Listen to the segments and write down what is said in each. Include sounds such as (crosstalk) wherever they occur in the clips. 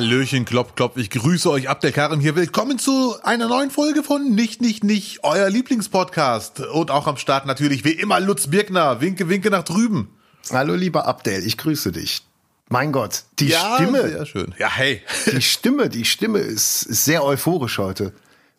Hallöchen, klopp, klopp. Ich grüße euch, Abdel Karim hier. Willkommen zu einer neuen Folge von Nicht, Nicht, Nicht, euer Lieblingspodcast. Und auch am Start natürlich wie immer Lutz Birkner. Winke, winke nach drüben. Hallo, lieber Abdel, ich grüße dich. Mein Gott, die ja, Stimme. Sehr schön. Ja, hey. Die (laughs) Stimme, die Stimme ist, ist sehr euphorisch heute.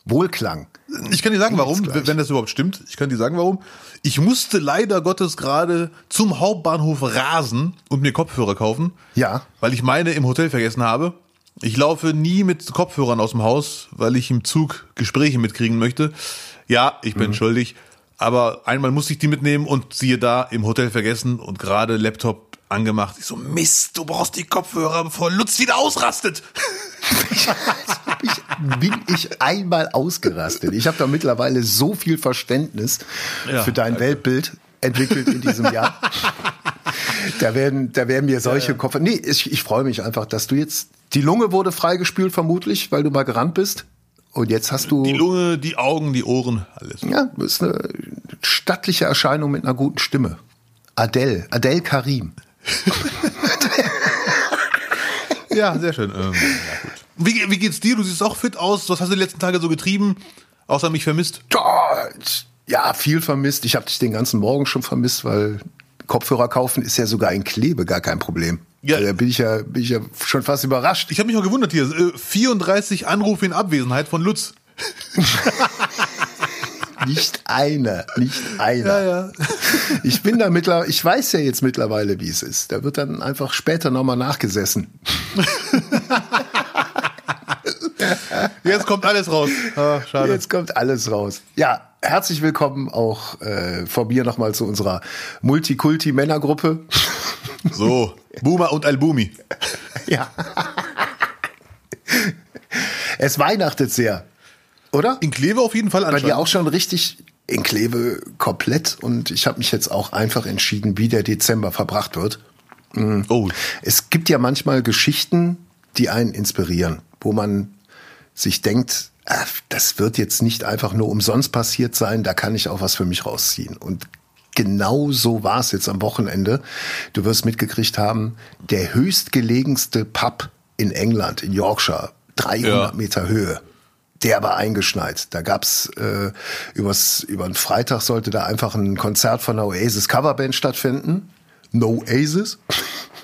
Wohlklang. Ich kann dir sagen, warum, wenn das überhaupt stimmt. Ich kann dir sagen, warum. Ich musste leider Gottes gerade zum Hauptbahnhof rasen und mir Kopfhörer kaufen. Ja. Weil ich meine im Hotel vergessen habe. Ich laufe nie mit Kopfhörern aus dem Haus, weil ich im Zug Gespräche mitkriegen möchte. Ja, ich bin mhm. schuldig. Aber einmal musste ich die mitnehmen und siehe da, im Hotel vergessen und gerade Laptop angemacht. Ich so, Mist, du brauchst die Kopfhörer, bevor Lutz wieder ausrastet. (laughs) ich, bin ich einmal ausgerastet. Ich habe da mittlerweile so viel Verständnis ja, für dein danke. Weltbild entwickelt in diesem Jahr. (laughs) da werden, da werden mir solche ja, ja. Kopf. Nee, ich, ich freue mich einfach, dass du jetzt. Die Lunge wurde freigespült, vermutlich, weil du mal gerannt bist. Und jetzt hast du. Die Lunge, die Augen, die Ohren, alles. Ja, du bist eine stattliche Erscheinung mit einer guten Stimme. Adele, Adele Karim. (laughs) ja, sehr schön. Ähm, ja, wie, wie geht's dir? Du siehst auch fit aus. Was hast du die letzten Tage so getrieben? Außer mich vermisst? Ja, viel vermisst. Ich habe dich den ganzen Morgen schon vermisst, weil Kopfhörer kaufen ist ja sogar in Klebe gar kein Problem. Ja. Da bin ich ja, bin ich ja schon fast überrascht. Ich habe mich auch gewundert hier. 34 äh, Anrufe in Abwesenheit von Lutz. (laughs) nicht einer, nicht einer. Ja, ja. (laughs) Ich bin da mittlerweile, ich weiß ja jetzt mittlerweile, wie es ist. Da wird dann einfach später nochmal nachgesessen. (laughs) Jetzt kommt alles raus. Ah, schade. Jetzt kommt alles raus. Ja, herzlich willkommen auch äh, von mir nochmal zu unserer Multikulti-Männergruppe. So, Boomer und Albumi. Ja. Es weihnachtet sehr, oder? In Kleve auf jeden Fall Bei dir auch schon richtig in Kleve komplett und ich habe mich jetzt auch einfach entschieden, wie der Dezember verbracht wird. Mhm. Oh. Es gibt ja manchmal Geschichten, die einen inspirieren, wo man sich denkt, ach, das wird jetzt nicht einfach nur umsonst passiert sein, da kann ich auch was für mich rausziehen. Und genau so war es jetzt am Wochenende. Du wirst mitgekriegt haben, der höchstgelegenste Pub in England, in Yorkshire, 300 ja. Meter Höhe. Der war eingeschneit. Da gab's äh, übers, über einen Freitag sollte da einfach ein Konzert von der Oasis Coverband stattfinden. No Aces.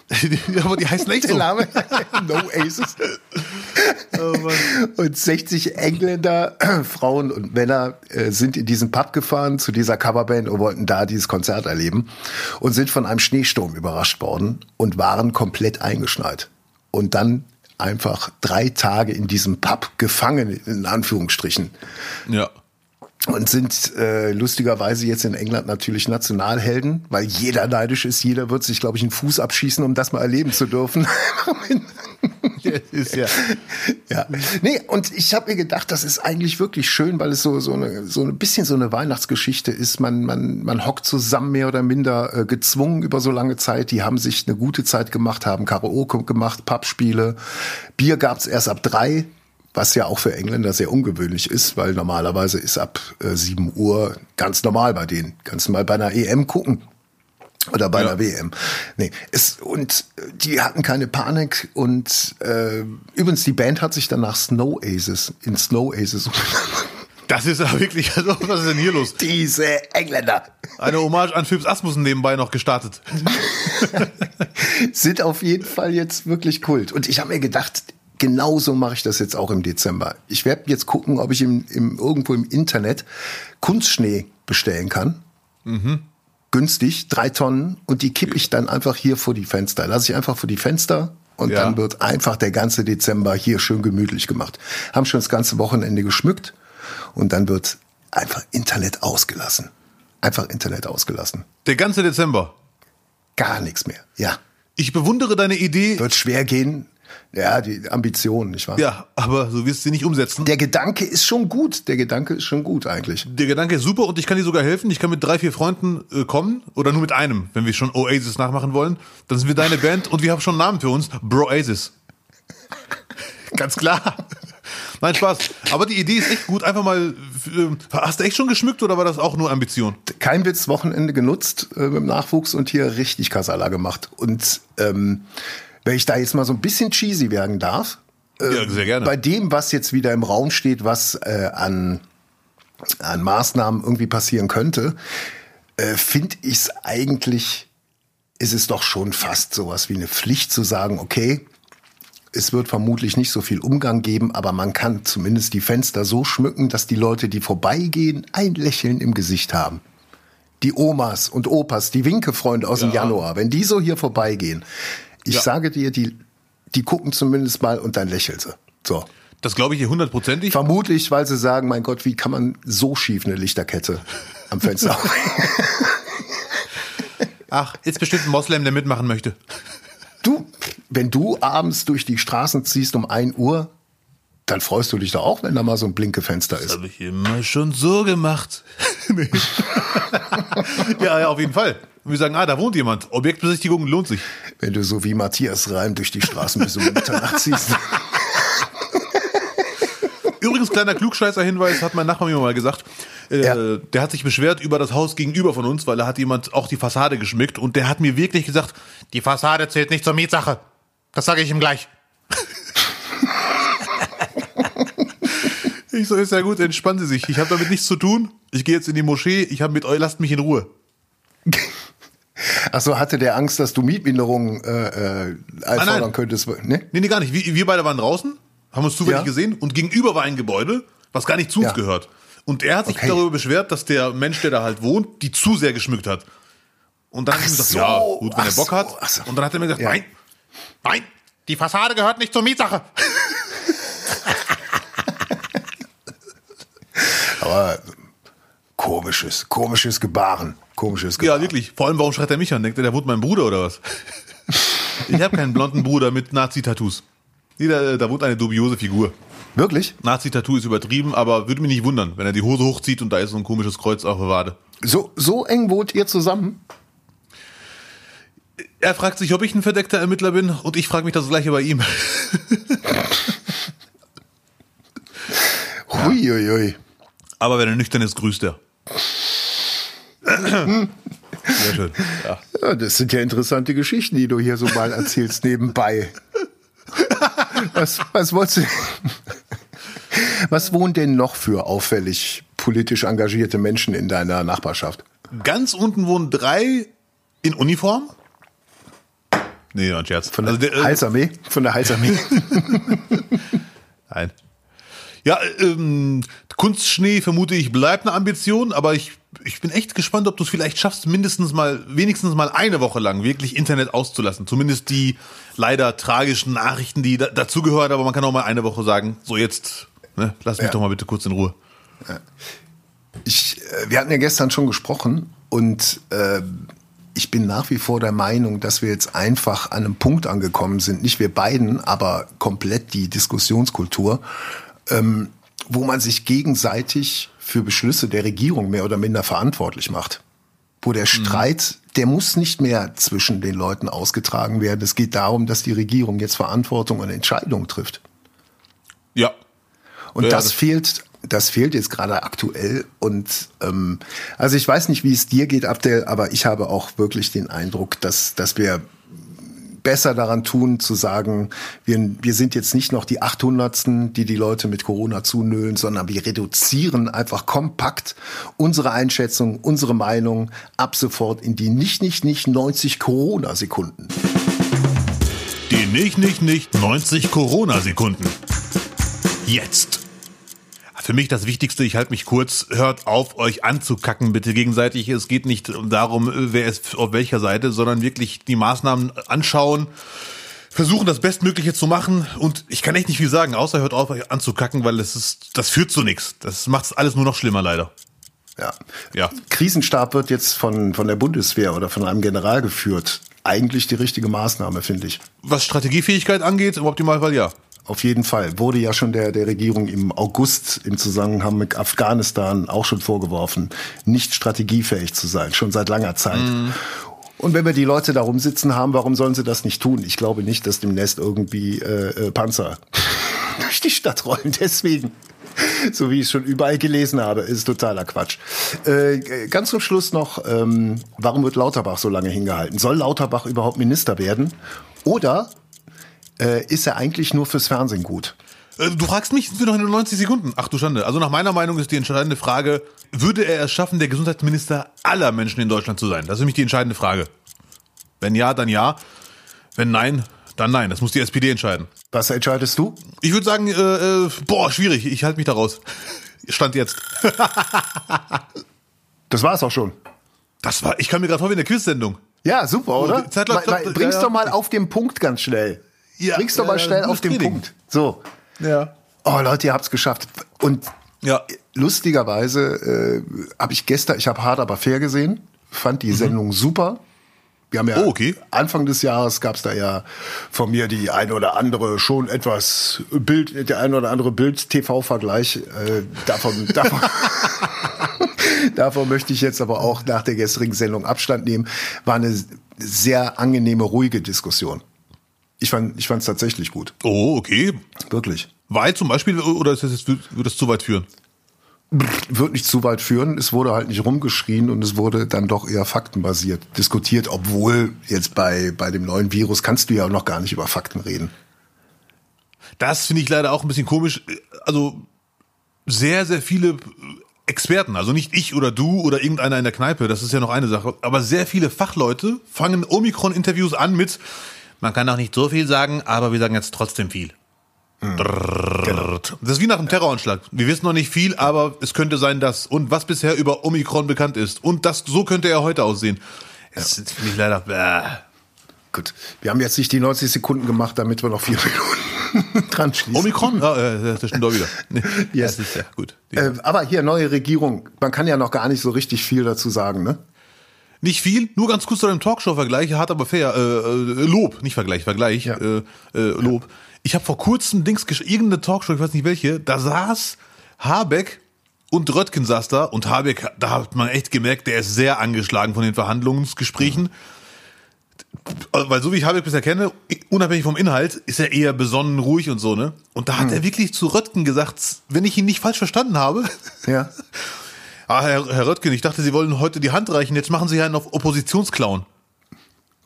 (laughs) aber die heißen echt so. Name. (laughs) no Aces. Oh und 60 Engländer, (clears throat) Frauen und Männer äh, sind in diesen Pub gefahren zu dieser Coverband und wollten da dieses Konzert erleben und sind von einem Schneesturm überrascht worden und waren komplett eingeschneit. Und dann einfach drei Tage in diesem Pub gefangen, in Anführungsstrichen. Ja und sind äh, lustigerweise jetzt in England natürlich Nationalhelden, weil jeder neidisch ist, jeder wird sich, glaube ich, einen Fuß abschießen, um das mal erleben zu dürfen. (laughs) ist ja. ja. Nee, und ich habe mir gedacht, das ist eigentlich wirklich schön, weil es so so eine so ein bisschen so eine Weihnachtsgeschichte ist. Man man man hockt zusammen mehr oder minder äh, gezwungen über so lange Zeit. Die haben sich eine gute Zeit gemacht, haben Karaoke gemacht, Pappspiele. Bier gab's erst ab drei was ja auch für Engländer sehr ungewöhnlich ist, weil normalerweise ist ab äh, 7 Uhr ganz normal bei denen. Kannst du mal bei einer EM gucken. Oder bei ja. einer WM. Nee, es, und die hatten keine Panik und äh, übrigens, die Band hat sich danach Snow Aces in Snow Aces Das ist ja wirklich, also, was ist denn hier los? Diese Engländer. Eine Hommage an Phipps Asmussen nebenbei noch gestartet. (laughs) Sind auf jeden Fall jetzt wirklich Kult. Und ich habe mir gedacht, genauso mache ich das jetzt auch im Dezember. Ich werde jetzt gucken, ob ich im, im, irgendwo im Internet Kunstschnee bestellen kann. Mhm. Günstig, drei Tonnen. Und die kippe ich dann einfach hier vor die Fenster. Lasse ich einfach vor die Fenster und ja. dann wird einfach der ganze Dezember hier schön gemütlich gemacht. Haben schon das ganze Wochenende geschmückt und dann wird einfach Internet ausgelassen. Einfach Internet ausgelassen. Der ganze Dezember? Gar nichts mehr, ja. Ich bewundere deine Idee. Wird schwer gehen, ja, die Ambition, nicht wahr? Ja, aber so wirst du sie nicht umsetzen. Der Gedanke ist schon gut. Der Gedanke ist schon gut eigentlich. Der Gedanke ist super und ich kann dir sogar helfen. Ich kann mit drei, vier Freunden äh, kommen oder nur mit einem, wenn wir schon Oasis nachmachen wollen. Dann sind wir deine Band und wir haben schon einen Namen für uns. Broasis. (laughs) Ganz klar. Nein, Spaß. Aber die Idee ist echt gut. Einfach mal, äh, hast du echt schon geschmückt oder war das auch nur Ambition? Kein Witz, Wochenende genutzt äh, mit dem Nachwuchs und hier richtig Kasala gemacht. Und ähm, wenn ich da jetzt mal so ein bisschen cheesy werden darf, äh, ja, sehr gerne. bei dem, was jetzt wieder im Raum steht, was äh, an, an Maßnahmen irgendwie passieren könnte, äh, finde ich es eigentlich, ist es doch schon fast sowas wie eine Pflicht zu sagen, okay, es wird vermutlich nicht so viel Umgang geben, aber man kann zumindest die Fenster so schmücken, dass die Leute, die vorbeigehen, ein Lächeln im Gesicht haben. Die Omas und Opas, die Winkefreunde aus ja. dem Januar, wenn die so hier vorbeigehen, ich ja. sage dir, die, die gucken zumindest mal und dann lächeln sie. So. Das glaube ich hier hundertprozentig. Vermutlich, weil sie sagen, mein Gott, wie kann man so schief eine Lichterkette am Fenster (laughs) Ach, ist bestimmt ein Moslem, der mitmachen möchte. Du, wenn du abends durch die Straßen ziehst um 1 Uhr, dann freust du dich doch auch, wenn da mal so ein Blinkefenster ist. Das habe ich immer schon so gemacht. (laughs) (laughs) ja, ja, auf jeden Fall. Und wir sagen, ah, da wohnt jemand. Objektbesichtigung lohnt sich. Wenn du so wie Matthias Reim durch die Straßen bis um Mitternacht ziehst. (laughs) Übrigens, kleiner Klugscheißer-Hinweis, hat mein Nachbar mir mal gesagt. Äh, ja. Der hat sich beschwert über das Haus gegenüber von uns, weil da hat jemand auch die Fassade geschmückt und der hat mir wirklich gesagt, die Fassade zählt nicht zur Mietsache. Das sage ich ihm gleich. Ich so, ist ja gut, entspannen Sie sich. Ich habe damit nichts zu tun. Ich gehe jetzt in die Moschee. Ich habe mit euch, lasst mich in Ruhe. Achso, hatte der Angst, dass du Mietminderungen äh, äh, einfordern ah, könntest? Ne? Nee, nee, gar nicht. Wir, wir beide waren draußen, haben uns zufällig ja. gesehen und gegenüber war ein Gebäude, was gar nicht zu uns ja. gehört. Und er hat sich okay. darüber beschwert, dass der Mensch, der da halt wohnt, die zu sehr geschmückt hat. Und dann hat er gesagt, so, ja, gut, wenn er Bock so, hat. So. Und dann hat er mir gesagt, ja. nein, nein, die Fassade gehört nicht zur Mietsache. Aber komisches, komisches Gebaren. Komisches Gebaren. Ja, wirklich. Vor allem, warum schreit er mich an? Denkt er, der wohnt mein Bruder oder was? (laughs) ich habe keinen blonden Bruder mit Nazi-Tattoos. Nee, da, da wohnt eine dubiose Figur. Wirklich? Nazi-Tattoo ist übertrieben, aber würde mich nicht wundern, wenn er die Hose hochzieht und da ist so ein komisches Kreuz auf der Wade. So, so eng wohnt ihr zusammen? Er fragt sich, ob ich ein verdeckter Ermittler bin und ich frage mich das gleiche bei ihm. Huiuiui. Aber wenn er nüchtern ist, grüßt er. Sehr schön. Ja. ja. das sind ja interessante Geschichten, die du hier so mal erzählst nebenbei. Was, was wolltest du? Was wohnen denn noch für auffällig politisch engagierte Menschen in deiner Nachbarschaft? Ganz unten wohnen drei in Uniform. Nee, ein Scherz. Von der also der, äh? Von der Halsarmee. (laughs) Nein. Ja, ähm, Kunstschnee vermute ich bleibt eine Ambition, aber ich, ich bin echt gespannt, ob du es vielleicht schaffst, mindestens mal, wenigstens mal eine Woche lang wirklich Internet auszulassen. Zumindest die leider tragischen Nachrichten, die da, dazugehören, aber man kann auch mal eine Woche sagen, so jetzt, ne, lass mich ja. doch mal bitte kurz in Ruhe. Ich, äh, wir hatten ja gestern schon gesprochen und äh, ich bin nach wie vor der Meinung, dass wir jetzt einfach an einem Punkt angekommen sind, nicht wir beiden, aber komplett die Diskussionskultur, ähm, wo man sich gegenseitig für Beschlüsse der Regierung mehr oder minder verantwortlich macht. Wo der mhm. Streit, der muss nicht mehr zwischen den Leuten ausgetragen werden. Es geht darum, dass die Regierung jetzt Verantwortung und Entscheidungen trifft. Ja. Und ja, das, das fehlt das fehlt jetzt gerade aktuell. Und ähm, also ich weiß nicht, wie es dir geht, Abdel, aber ich habe auch wirklich den Eindruck, dass, dass wir besser daran tun, zu sagen, wir, wir sind jetzt nicht noch die 800. die die Leute mit Corona zunölen, sondern wir reduzieren einfach kompakt unsere Einschätzung, unsere Meinung ab sofort in die nicht, nicht, nicht 90 Corona-Sekunden. Die nicht, nicht, nicht 90 Corona-Sekunden. Jetzt. Für mich das Wichtigste, ich halte mich kurz, hört auf, euch anzukacken, bitte gegenseitig. Es geht nicht darum, wer ist auf welcher Seite, sondern wirklich die Maßnahmen anschauen, versuchen das Bestmögliche zu machen und ich kann echt nicht viel sagen, außer hört auf, euch anzukacken, weil es ist, das führt zu nichts. Das macht alles nur noch schlimmer, leider. Ja. ja. Krisenstab wird jetzt von, von der Bundeswehr oder von einem General geführt. Eigentlich die richtige Maßnahme, finde ich. Was Strategiefähigkeit angeht, im Optimalfall ja. Auf jeden Fall. Wurde ja schon der, der Regierung im August im Zusammenhang mit Afghanistan auch schon vorgeworfen, nicht strategiefähig zu sein, schon seit langer Zeit. Mhm. Und wenn wir die Leute da rumsitzen haben, warum sollen sie das nicht tun? Ich glaube nicht, dass demnächst irgendwie äh, äh, Panzer (laughs) durch die Stadt rollen. Deswegen, so wie ich es schon überall gelesen habe, ist totaler Quatsch. Äh, ganz zum Schluss noch, ähm, warum wird Lauterbach so lange hingehalten? Soll Lauterbach überhaupt Minister werden? Oder äh, ist er eigentlich nur fürs Fernsehen gut. Äh, Du fragst mich, sind wir noch in den 90 Sekunden? Ach du Schande. Also nach meiner Meinung ist die entscheidende Frage, würde er es schaffen, der Gesundheitsminister aller Menschen in Deutschland zu sein? Das ist nämlich die entscheidende Frage. Wenn ja, dann ja. Wenn nein, dann nein. Das muss die SPD entscheiden. Was entscheidest du? Ich würde sagen, äh, äh, boah, schwierig. Ich halte mich da raus. Stand jetzt. (laughs) Das war's auch schon. Das war, ich kam mir gerade vor wie in der Quiz-Sendung. Ja, super, oder? die Zeit läuft- Mal- mal- Bring's doch mal auf den Punkt ganz schnell. Ja, Bring's doch mal schnell auf den Training. Punkt. So. Ja. Oh Leute, ihr habt's geschafft. Und Ja. lustigerweise äh, habe ich gestern, ich habe hart aber fair gesehen, fand die Sendung super. Wir haben ja Mhm. Oh, okay. Anfang des Jahres gab's da ja von mir die ein oder andere schon etwas Bild, der ein oder andere Bild-TV-Vergleich. Äh, davon, (laughs) davon, (laughs) davon möchte ich jetzt aber auch nach der gestrigen Sendung Abstand nehmen. War eine sehr angenehme, ruhige Diskussion. Ich fand, ich fand's tatsächlich gut, Oh, okay. wirklich. Weit zum Beispiel, oder ist das jetzt, würde das zu weit führen? wird nicht zu weit führen. Es wurde halt nicht rumgeschrien und es wurde dann doch eher faktenbasiert diskutiert, obwohl jetzt bei, bei dem neuen Virus kannst du ja noch gar nicht über Fakten reden. Das finde ich leider auch ein bisschen komisch. Also sehr, sehr viele Experten, also nicht ich oder du oder irgendeiner in der Kneipe, das ist ja noch eine Sache, aber sehr viele Fachleute fangen Omikron-Interviews an mit, man kann auch nicht so viel sagen, aber wir sagen jetzt trotzdem viel. Genau. Das ist wie nach einem Terroranschlag. Wir wissen noch nicht viel, aber es könnte sein, dass. Und was bisher über Omikron bekannt ist. Und das, so könnte er heute aussehen. Das finde ich leider. Bäh. Gut. Wir haben jetzt nicht die 90 Sekunden gemacht, damit wir noch vier Minuten dran schließen. Omikron? Ja, das stimmt doch wieder. Yes. Das ist ja gut. Äh, aber hier, neue Regierung. Man kann ja noch gar nicht so richtig viel dazu sagen, ne? Nicht viel, nur ganz kurz zu deinem Talkshow-Vergleich, hart aber fair. Äh, äh, Lob, nicht Vergleich, Vergleich. Ja. Äh, äh, Lob. Ich habe vor kurzem Dings irgendeine Talkshow, ich weiß nicht welche, da saß Habeck und Röttgen saß da und Habeck, da hat man echt gemerkt, der ist sehr angeschlagen von den Verhandlungsgesprächen. Weil so wie ich Habeck bisher kenne, unabhängig vom Inhalt, ist er eher besonnen, ruhig und so, ne? Und da hat er wirklich zu Röttgen gesagt, wenn ich ihn nicht falsch verstanden habe, Ja. (laughs) ah, Herr, Herr Röttgen, ich dachte, Sie wollen heute die Hand reichen, jetzt machen Sie ja einen auf Oppositionsclown.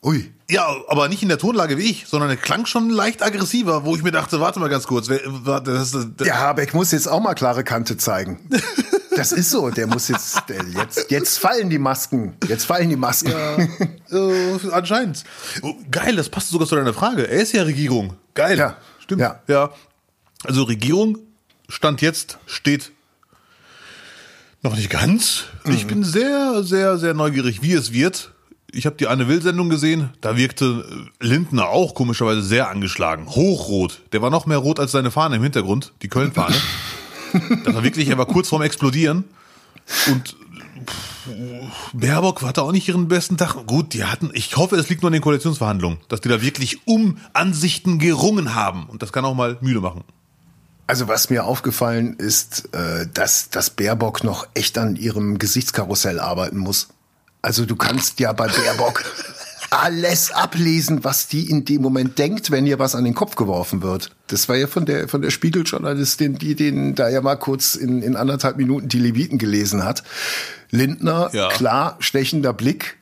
Ui. Ja, aber nicht in der Tonlage wie ich, sondern er klang schon leicht aggressiver, wo ich mir dachte, warte mal ganz kurz, wer, warte, das ist, das, Der Habeck muss jetzt auch mal klare Kante zeigen. (laughs) Das ist so. Der muss jetzt, der, jetzt, jetzt fallen die Masken. Jetzt fallen die Masken. äh, anscheinend. Oh, geil, das passt sogar zu deiner Frage. Er ist ja Regierung. Geil. Ja, Stimmt. ja. ja. Also Regierung, Stand jetzt, steht noch nicht ganz. Ich bin sehr, sehr, sehr neugierig, wie es wird. Ich habe die Anne Will-Sendung gesehen. Da wirkte äh, Lindner auch komischerweise sehr angeschlagen. Hochrot. Der war noch mehr rot als seine Fahne im Hintergrund, die Köln-Fahne. (laughs) das war wirklich, er war kurz vorm Explodieren. Und Baerbock hatte auch nicht ihren besten Tag. Gut, die hatten, ich hoffe, es liegt nur an den Koalitionsverhandlungen, dass die da wirklich um Ansichten gerungen haben. Und das kann auch mal müde machen. Also was mir aufgefallen ist, äh, dass, dass Baerbock noch echt an ihrem Gesichtskarussell arbeiten muss. Also du kannst ja bei Baerbock (laughs) alles ablesen, was die in dem Moment denkt, wenn ihr was an den Kopf geworfen wird. Das war ja von der, von der Spiegeljournalistin, die den da ja mal kurz in, in anderthalb Minuten die Leviten gelesen hat. Lindner, Ja. klar, stechender Blick.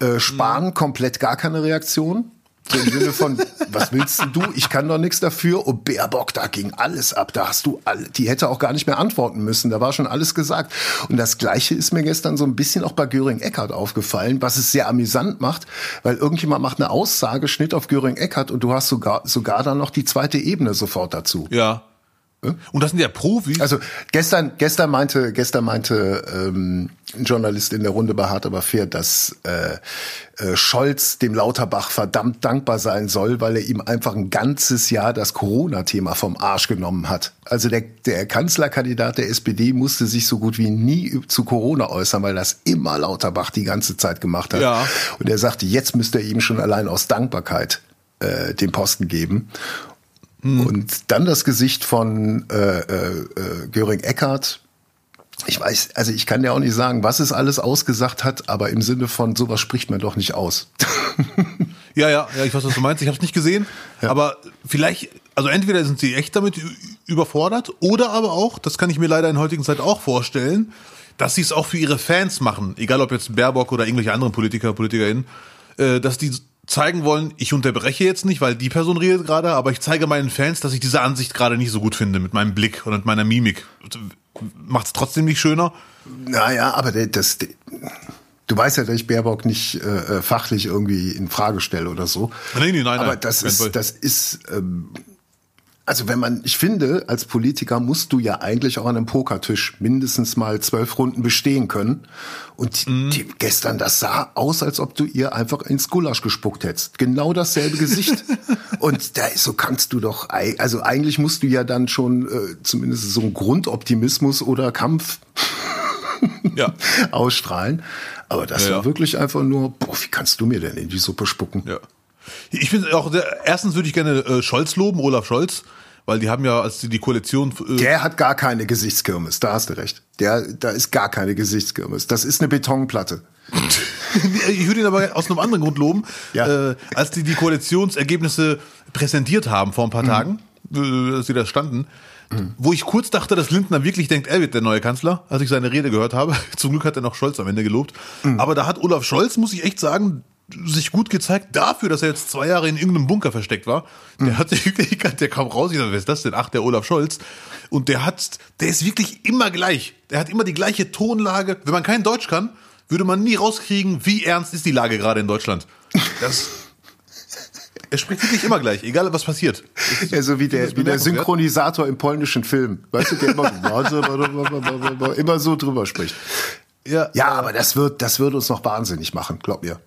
Äh, Spahn, komplett gar keine Reaktion. So im Sinne von, was willst du? Ich kann doch nichts dafür. Und Baerbock, da ging alles ab. Da hast du alle, die hätte auch gar nicht mehr antworten müssen. Da war schon alles gesagt. Und das Gleiche ist mir gestern so ein bisschen auch bei Göring Eckert aufgefallen, was es sehr amüsant macht, weil irgendjemand macht eine Aussage, Schnitt auf Göring Eckert und du hast sogar, sogar dann noch die zweite Ebene sofort dazu. Ja. Und das sind ja Profis. Also gestern, gestern meinte, gestern meinte ähm, ein Journalist in der Runde bei Hart aber fair, dass äh, äh, Scholz dem Lauterbach verdammt dankbar sein soll, weil er ihm einfach ein ganzes Jahr das Corona-Thema vom Arsch genommen hat. Also der, der Kanzlerkandidat der SPD musste sich so gut wie nie zu Corona äußern, weil das immer Lauterbach die ganze Zeit gemacht hat. Ja. Und er sagte, jetzt müsste er ihm schon allein aus Dankbarkeit äh, den Posten geben. Und dann das Gesicht von äh, äh, äh, Göring Eckart. Ich weiß, also ich kann dir auch nicht sagen, was es alles ausgesagt hat, aber im Sinne von sowas spricht man doch nicht aus. (laughs) Ja, ja, ja, ich weiß, was du meinst. Ich habe es nicht gesehen, aber vielleicht, also entweder sind sie echt damit überfordert oder aber auch, das kann ich mir leider in heutigen Zeit auch vorstellen, dass sie es auch für ihre Fans machen, egal ob jetzt Baerbock oder irgendwelche anderen Politiker, PolitikerInnen, äh, dass die zeigen wollen, ich unterbreche jetzt nicht, weil die Person redet gerade, aber ich zeige meinen Fans, dass ich diese Ansicht gerade nicht so gut finde mit meinem Blick und mit meiner Mimik. Macht es trotzdem nicht schöner? Naja, aber das, du weißt ja, dass ich Baerbock nicht äh, äh, fachlich irgendwie in Frage stelle oder so. Nein, nein, nein. Aber das ist, das ist, ähm, also wenn man, ich finde, als Politiker musst du ja eigentlich auch an einem Pokertisch mindestens mal zwölf Runden bestehen können. Und mhm. die, gestern, das sah aus, als ob du ihr einfach ins Gulasch gespuckt hättest. Genau dasselbe Gesicht. (laughs) Und da so kannst du doch, also eigentlich musst du ja dann schon äh, zumindest so einen Grundoptimismus oder Kampf ja. (laughs) ausstrahlen. Aber das ja, war ja. wirklich einfach nur, boah, wie kannst du mir denn in die Suppe spucken? Ja. Ich finde auch, erstens würde ich gerne äh, Scholz loben, Olaf Scholz, weil die haben ja, als die, die Koalition. Äh der hat gar keine Gesichtskirmes, da hast du recht. Der, da ist gar keine Gesichtskirmes. Das ist eine Betonplatte. (laughs) ich würde ihn aber aus einem anderen Grund loben. Ja. Äh, als die die Koalitionsergebnisse präsentiert haben vor ein paar mhm. Tagen, äh, als sie da standen, mhm. wo ich kurz dachte, dass Lindner wirklich denkt, er wird der neue Kanzler, als ich seine Rede gehört habe. (laughs) Zum Glück hat er noch Scholz am Ende gelobt. Mhm. Aber da hat Olaf Scholz, muss ich echt sagen, sich gut gezeigt dafür, dass er jetzt zwei Jahre in irgendeinem Bunker versteckt war. Der mhm. hat (laughs) wirklich, der kam raus, ich dachte, wer ist das denn? Ach, der Olaf Scholz. Und der hat, der ist wirklich immer gleich. Der hat immer die gleiche Tonlage. Wenn man kein Deutsch kann, würde man nie rauskriegen, wie ernst ist die Lage gerade in Deutschland. Das, (laughs) er spricht wirklich immer gleich, egal was passiert. Ja, so wie der, wie der Synchronisator im polnischen Film. Weißt du, der immer, (laughs) immer so drüber spricht. Ja, ja, aber das wird, das wird uns noch wahnsinnig machen, glaub mir.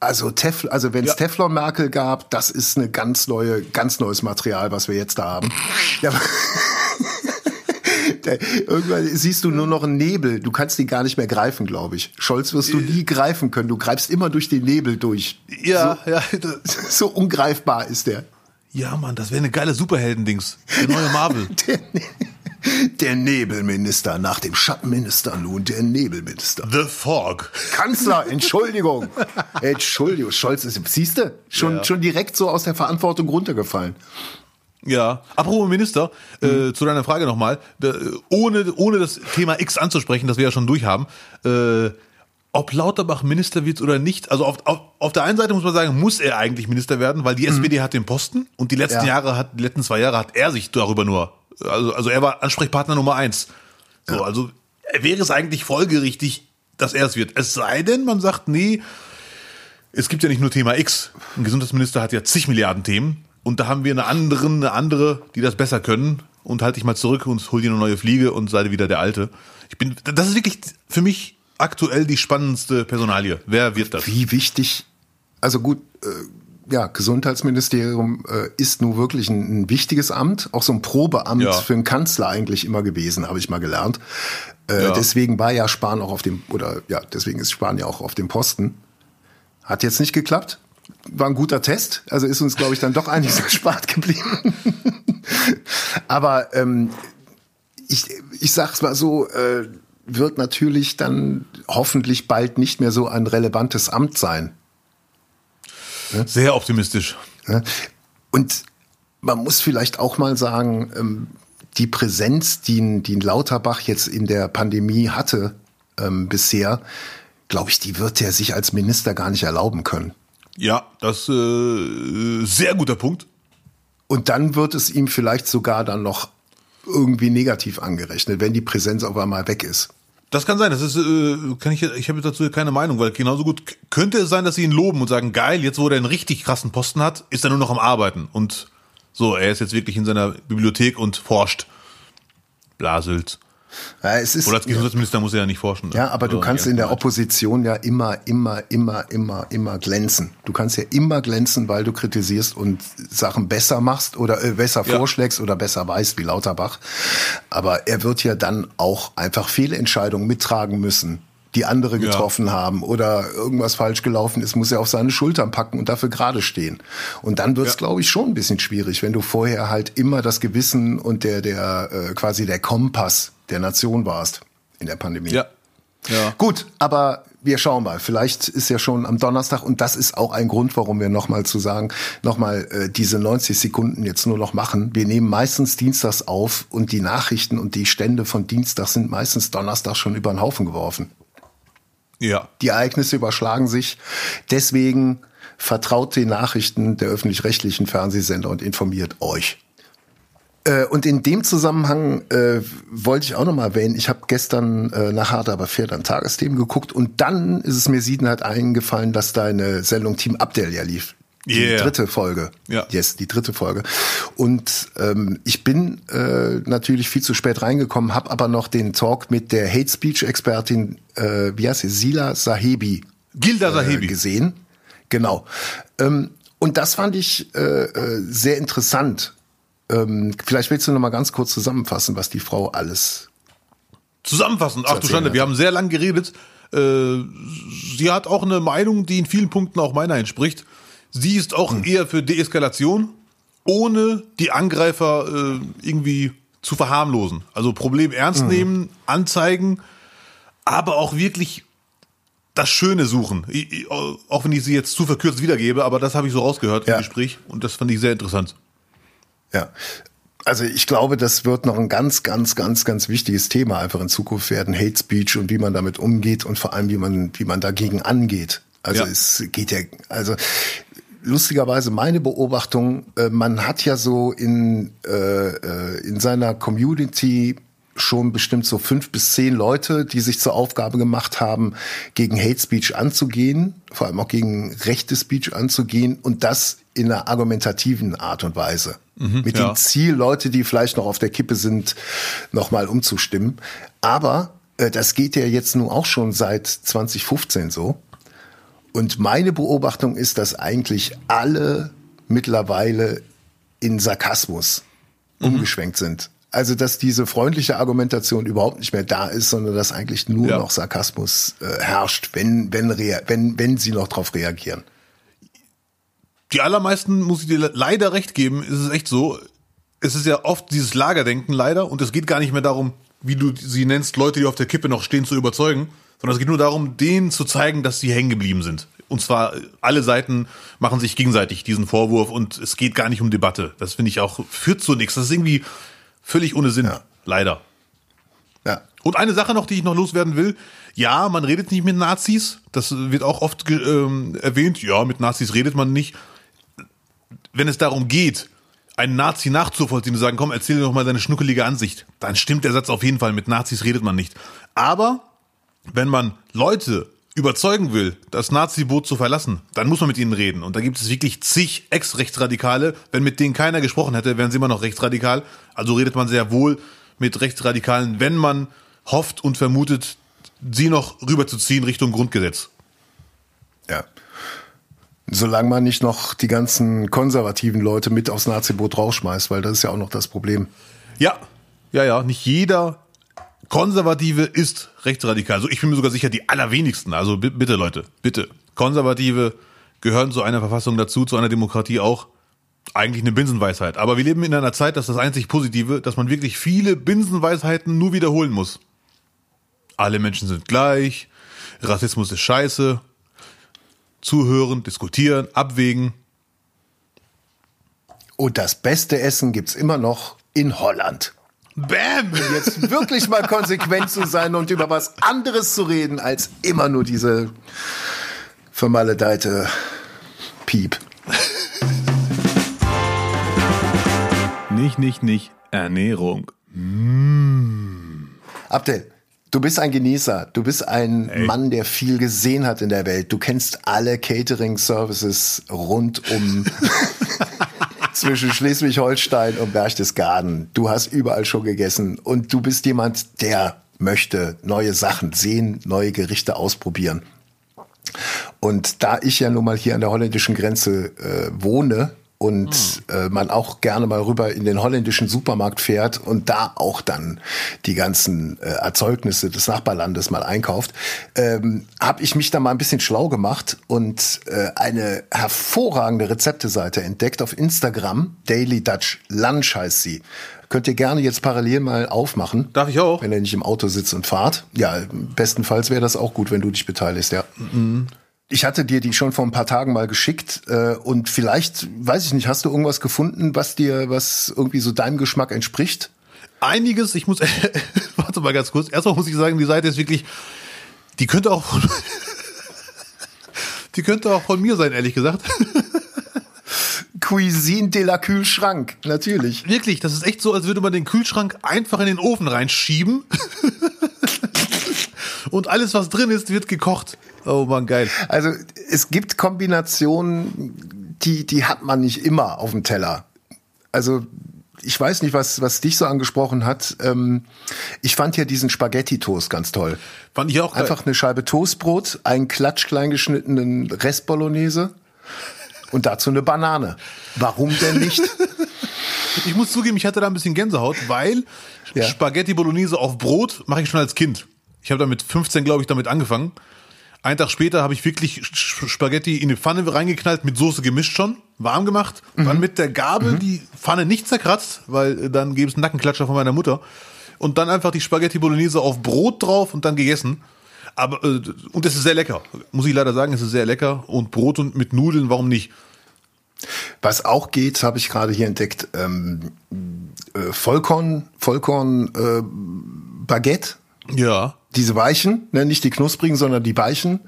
Also, Tefl also wenn es ja. Teflon Merkel gab, das ist eine ganz neue, ganz neues Material, was wir jetzt da haben. (laughs) ja, (laughs) Irgendwann siehst du nur noch einen Nebel. Du kannst ihn gar nicht mehr greifen, glaube ich. Scholz wirst du nie greifen können. Du greifst immer durch den Nebel durch. Ja, so, ja. (laughs) So ungreifbar ist der. Ja, Mann, das wäre eine geile Superhelden-Dings. Der neue Marvel. der, der Nebelminister, nach dem Schattenminister nun der Nebelminister. The Fog. Kanzler, Entschuldigung. Entschuldigung, Scholz ist, siehst du, schon, ja. schon direkt so aus der Verantwortung runtergefallen. Ja, apropos Minister, mhm. äh, zu deiner Frage nochmal, ohne, ohne das Thema X anzusprechen, das wir ja schon durchhaben, äh, ob Lauterbach Minister wird oder nicht, also auf, auf, auf der einen Seite muss man sagen, muss er eigentlich Minister werden, weil die mhm. SPD hat den Posten und die letzten ja. Jahre hat, die letzten zwei Jahre hat er sich darüber nur, also, also er war Ansprechpartner Nummer eins. So, ja. also wäre es eigentlich folgerichtig, dass er es wird. Es sei denn, man sagt, nee, es gibt ja nicht nur Thema X. Ein Gesundheitsminister hat ja zig Milliarden Themen. Und da haben wir eine andere, eine andere, die das besser können. Und halte dich mal zurück und hol dir eine neue Fliege und sei wieder der Alte. Ich bin, das ist wirklich für mich aktuell die spannendste Personalie. Wer wird das? Wie wichtig, also gut, äh, ja, Gesundheitsministerium äh, ist nun wirklich ein, ein, wichtiges Amt, auch so ein Probeamt ja. für einen Kanzler eigentlich immer gewesen, habe ich mal gelernt. Äh, ja. Deswegen war ja Spahn auch auf dem, oder ja, deswegen ist Spahn ja auch auf dem Posten. Hat jetzt nicht geklappt war ein guter Test. Also ist uns, glaube ich, dann doch einiges (laughs) erspart geblieben. (laughs) Aber ähm, ich, ich sag's mal so, äh, wird natürlich dann hoffentlich bald nicht mehr so ein relevantes Amt sein. Sehr optimistisch. Und man muss vielleicht auch mal sagen, ähm, die Präsenz, die, die Lauterbach jetzt in der Pandemie hatte ähm, bisher, glaube ich, die wird er sich als Minister gar nicht erlauben können. Ja, das äh, sehr guter Punkt. Und dann wird es ihm vielleicht sogar dann noch irgendwie negativ angerechnet, wenn die Präsenz auf einmal weg ist. Das kann sein. Das ist, äh, kann ich, ich habe dazu keine Meinung, weil genauso gut könnte es sein, dass sie ihn loben und sagen, geil, jetzt wo er einen richtig krassen Posten hat, ist er nur noch am Arbeiten und so, er ist jetzt wirklich in seiner Bibliothek und forscht. Blaselt. Ja, es ist, Oder als Gesundheitsminister muss er ja nicht forschen. Ne? Ja, aber du kannst in der Opposition ja immer, immer, immer, immer, immer glänzen. Du kannst ja immer glänzen, weil du kritisierst und Sachen besser machst oder äh, besser ja. vorschlägst oder besser weißt, wie Lauterbach. Aber er wird ja dann auch einfach Fehlentscheidungen mittragen müssen die andere getroffen ja. haben oder irgendwas falsch gelaufen ist, muss er auf seine Schultern packen und dafür gerade stehen. Und dann wird es, ja. glaube ich, schon ein bisschen schwierig, wenn du vorher halt immer das Gewissen und der, der äh, quasi der Kompass der Nation warst in der Pandemie. Ja. Ja. Gut, aber wir schauen mal. Vielleicht ist ja schon am Donnerstag und das ist auch ein Grund, warum wir nochmal zu sagen, nochmal äh, diese 90 Sekunden jetzt nur noch machen. Wir nehmen meistens Dienstags auf und die Nachrichten und die Stände von Dienstag sind meistens Donnerstag schon über den Haufen geworfen. Ja. Die Ereignisse überschlagen sich. Deswegen vertraut den Nachrichten der öffentlich-rechtlichen Fernsehsender und informiert euch. Äh, und in dem Zusammenhang äh, wollte ich auch noch mal erwähnen, ich habe gestern äh, nach Hart aber fair dann Tagesthemen geguckt und dann ist es mir sieden halt eingefallen, dass deine Sendung Team Abdel ja lief. Die Yeah. dritte Folge. Ja. Yes, die dritte Folge. Und ähm, ich bin äh, natürlich viel zu spät reingekommen, habe aber noch den Talk mit der Hate Speech Expertin, äh, wie heißt sie, Sila Sahebi Gilda äh, Sahebi. gesehen. Genau. Ähm, und das fand ich äh, äh, sehr interessant. Ähm, vielleicht willst du noch mal ganz kurz zusammenfassen, was die Frau alles. Zusammenfassend, ach du Schande, wir haben sehr lang geredet. Äh, sie hat auch eine Meinung, die in vielen Punkten auch meiner entspricht. Sie ist auch Hm. eher für Deeskalation, ohne die Angreifer äh, irgendwie zu verharmlosen. Also Problem ernst Hm. nehmen, anzeigen, aber auch wirklich das Schöne suchen. I- I- Auch wenn ich sie jetzt zu verkürzt wiedergebe, aber das habe ich so rausgehört Ja. im Gespräch und das fand ich sehr interessant. Ja. Also ich glaube, das wird noch ein ganz, ganz, ganz, ganz wichtiges Thema einfach in Zukunft werden. Hate Speech und wie man damit umgeht und vor allem, wie man, wie man dagegen angeht. Also Ja. es geht ja, also lustigerweise meine Beobachtung, äh, man hat ja so in, äh, äh, in seiner Community schon bestimmt so fünf bis zehn Leute, die sich zur Aufgabe gemacht haben, gegen Hate Speech anzugehen, vor allem auch gegen rechte Speech anzugehen und das in einer argumentativen Art und Weise. Mit ja. dem Ziel, Leute, die vielleicht noch auf der Kippe sind, nochmal umzustimmen. Aber äh, das geht ja jetzt nun auch schon seit 2015 so. Und meine Beobachtung ist, dass eigentlich alle mittlerweile in Sarkasmus umgeschwenkt sind. Also dass diese freundliche Argumentation überhaupt nicht mehr da ist, sondern dass eigentlich nur Ja. noch Sarkasmus äh, herrscht, wenn wenn wenn wenn sie noch drauf reagieren. die allermeisten, muss ich dir le- leider recht geben, ist es echt so. Es ist ja oft dieses Lagerdenken leider und es geht gar nicht mehr darum, wie du sie nennst, Leute, die auf der Kippe noch stehen, zu überzeugen, sondern es geht nur darum, denen zu zeigen, dass sie hängen geblieben sind. Und zwar äh, alle Seiten machen sich gegenseitig diesen Vorwurf und es geht gar nicht um Debatte. Das finde ich auch, führt zu nichts. Das ist irgendwie völlig ohne Sinn. Ja. Leider. Ja. Und eine Sache noch, die ich noch loswerden will. Ja, man redet nicht mit Nazis. Das wird auch oft ähm, erwähnt. Ja, mit Nazis redet man nicht. Wenn es darum geht, einen Nazi nachzuvollziehen und zu sagen, komm, erzähl dir doch mal deine schnuckelige Ansicht, dann stimmt der Satz auf jeden Fall. Mit Nazis redet man nicht. Aber wenn man Leute überzeugen will, das Nazi-Boot zu verlassen, dann muss man mit ihnen reden. Und da gibt es wirklich zig Ex-Rechtsradikale. Wenn mit denen keiner gesprochen hätte, wären sie immer noch rechtsradikal. Also redet man sehr wohl mit Rechtsradikalen, wenn man hofft und vermutet, sie noch rüberzuziehen Richtung Grundgesetz. Ja. Solange man nicht noch die ganzen konservativen Leute mit aufs Nazi-Boot rausschmeißt, weil das ist ja auch noch das Problem. Ja, ja, ja, nicht jeder Konservative ist rechtsradikal. Also ich bin mir sogar sicher, die allerwenigsten. Also bi- bitte Leute, bitte. Konservative gehören zu einer Verfassung dazu, zu einer Demokratie auch. Eigentlich eine Binsenweisheit. Aber wir leben in einer Zeit, das ist das einzig Positive, dass man wirklich viele Binsenweisheiten nur wiederholen muss. Alle Menschen sind gleich, Rassismus ist scheiße, zuhören, diskutieren, abwägen. Und das beste Essen gibt's immer noch in Holland. Bam! Jetzt wirklich mal konsequent zu sein und über was anderes zu reden, als immer nur diese vermaledeite Piep. Nicht, nicht, nicht. Ernährung. Abdel, du bist ein Genießer. Du bist ein Mann, der viel gesehen hat in der Welt. Du kennst alle Catering-Services rund um (laughs) zwischen Schleswig-Holstein und Berchtesgaden. Du hast überall schon gegessen und du bist jemand, der möchte neue Sachen sehen, neue Gerichte ausprobieren. Und da ich ja nun mal hier an der holländischen Grenze äh, wohne und äh, man auch gerne mal rüber in den holländischen Supermarkt fährt und da auch dann die ganzen äh, Erzeugnisse des Nachbarlandes mal einkauft, ähm, habe ich mich da mal ein bisschen schlau gemacht und äh, eine hervorragende Rezepteseite entdeckt auf Instagram. Daily Dutch Lunch heißt sie. Könnt ihr gerne jetzt parallel mal aufmachen. Darf ich auch? Wenn ihr nicht im Auto sitzt und fahrt. Ja, bestenfalls wäre das auch gut, wenn du dich beteiligst, ja. Ich hatte dir die schon vor ein paar Tagen mal geschickt äh, und vielleicht, weiß ich nicht, hast du irgendwas gefunden, was dir, was irgendwie so deinem Geschmack entspricht? einiges, ich muss, (laughs) warte mal ganz kurz. Erstmal muss ich sagen, die Seite ist wirklich, die könnte auch, (laughs) Die könnte auch von mir sein, ehrlich gesagt. (laughs) Cuisine de la Kühlschrank, natürlich. Wirklich, das ist echt so, als würde man den Kühlschrank einfach in den Ofen reinschieben. Und alles, was drin ist, wird gekocht. Oh man, geil. Also es gibt Kombinationen, die, die hat man nicht immer auf dem Teller. Also ich weiß nicht, was, was dich so angesprochen hat. Ähm, ich fand ja diesen Spaghetti-Toast ganz toll. Fand ich auch geil. Einfach eine Scheibe Toastbrot, einen klatsch klein geschnittenen Rest Bolognese und dazu eine Banane. Warum denn nicht? (laughs) Ich muss zugeben, ich hatte da ein bisschen Gänsehaut, weil Ja. Spaghetti Bolognese auf Brot mache ich schon als Kind. Ich habe da mit 15, glaube ich, damit angefangen. Einen Tag später habe ich wirklich Spaghetti in eine Pfanne reingeknallt, mit Soße gemischt schon, warm gemacht, dann mit der Gabel die Pfanne nicht zerkratzt, weil äh, dann gäbe es einen Nackenklatscher von meiner Mutter. Und dann einfach die Spaghetti Bolognese auf Brot drauf und dann gegessen. Aber, äh, und es ist sehr lecker. Muss ich leider sagen, es ist sehr lecker. Und Brot und mit Nudeln, warum nicht? Was auch geht, habe ich gerade hier entdeckt, ähm, äh, Vollkorn, Vollkorn äh, Baguette. Ja. Diese weichen, ne, nicht die knusprigen, sondern die weichen.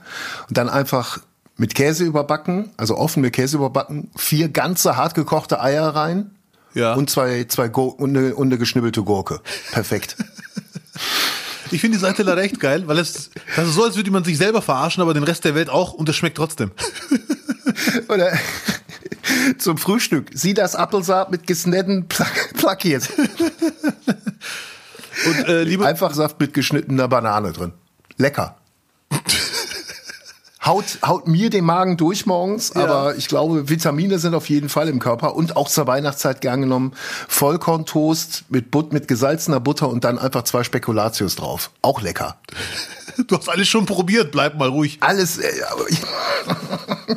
Und dann einfach mit Käse überbacken, also offen mit Käse überbacken, vier ganze hart gekochte Eier rein Ja. und zwei, zwei Gur und, eine, und eine geschnibbelte Gurke. Perfekt. (laughs) Ich finde die Seite leider echt geil, weil es das ist so, als würde man sich selber verarschen, aber den Rest der Welt auch und es schmeckt trotzdem. (laughs) Oder zum Frühstück. Sieh das Apfelsaat mit gesnetten Plak Plakiert. (laughs) Und äh, liebe, Einfach Saft mit geschnittener Banane drin. Lecker. (laughs) Haut, haut mir den Magen durch morgens, aber ich glaube, Vitamine sind auf jeden Fall im Körper und auch zur Weihnachtszeit gern genommen. Vollkorntoast mit, But mit gesalzener Butter und dann einfach zwei Spekulatius drauf. Auch lecker. du hast alles schon probiert, bleib mal ruhig. Alles. Äh, aber (laughs)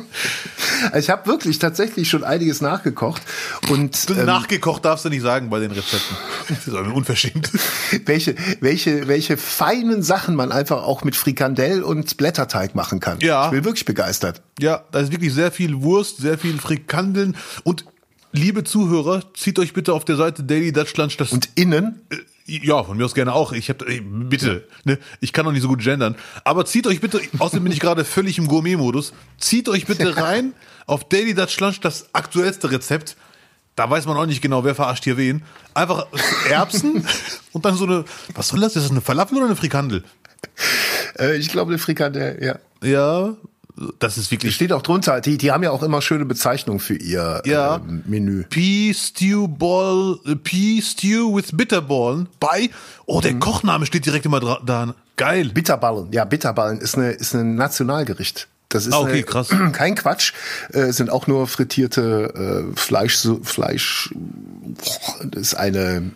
(laughs) ich habe wirklich tatsächlich schon einiges nachgekocht und ähm, Nachgekocht darfst du nicht sagen bei den Rezepten. Das ist aber unverschämt. (laughs) welche, welche, welche feinen Sachen man einfach auch mit Frikandel und Blätterteig machen kann. Ja. Ich bin wirklich begeistert. Ja, da ist wirklich sehr viel Wurst, sehr viel Frikandeln und liebe Zuhörer, zieht euch bitte auf der Seite Daily Dutch Lunch das Und innen, Äh, Ja, von mir aus gerne auch. Ich habe bitte, ne, ich kann noch nicht so gut gendern, aber zieht euch bitte, außerdem bin ich gerade völlig im Gourmet-Modus, zieht euch bitte (laughs) rein auf Daily Dutch Lunch das aktuellste Rezept. Da weiß man auch nicht genau, wer verarscht hier wen. Einfach Erbsen (laughs) und dann so eine, was soll das? Ist das eine Falafel oder eine Frikandel? äh, ich glaube, eine Frikandel, ja. Ja, das ist wirklich Steht auch drunter. Die, die haben ja auch immer schöne Bezeichnungen für ihr Ja. ähm, Menü. Pea Stew Ball, äh, Pea Stew with Bitterballen bei. Oh, Mhm. der Kochname steht direkt immer da. Geil. Bitterballen. Ja, Bitterballen ist, eine, ist ein Nationalgericht. Das ist Ah, okay, eine, (clears throat) kein Quatsch. Äh, sind auch nur frittierte äh, Fleisch, so- Fleisch. boah, Das ist eine,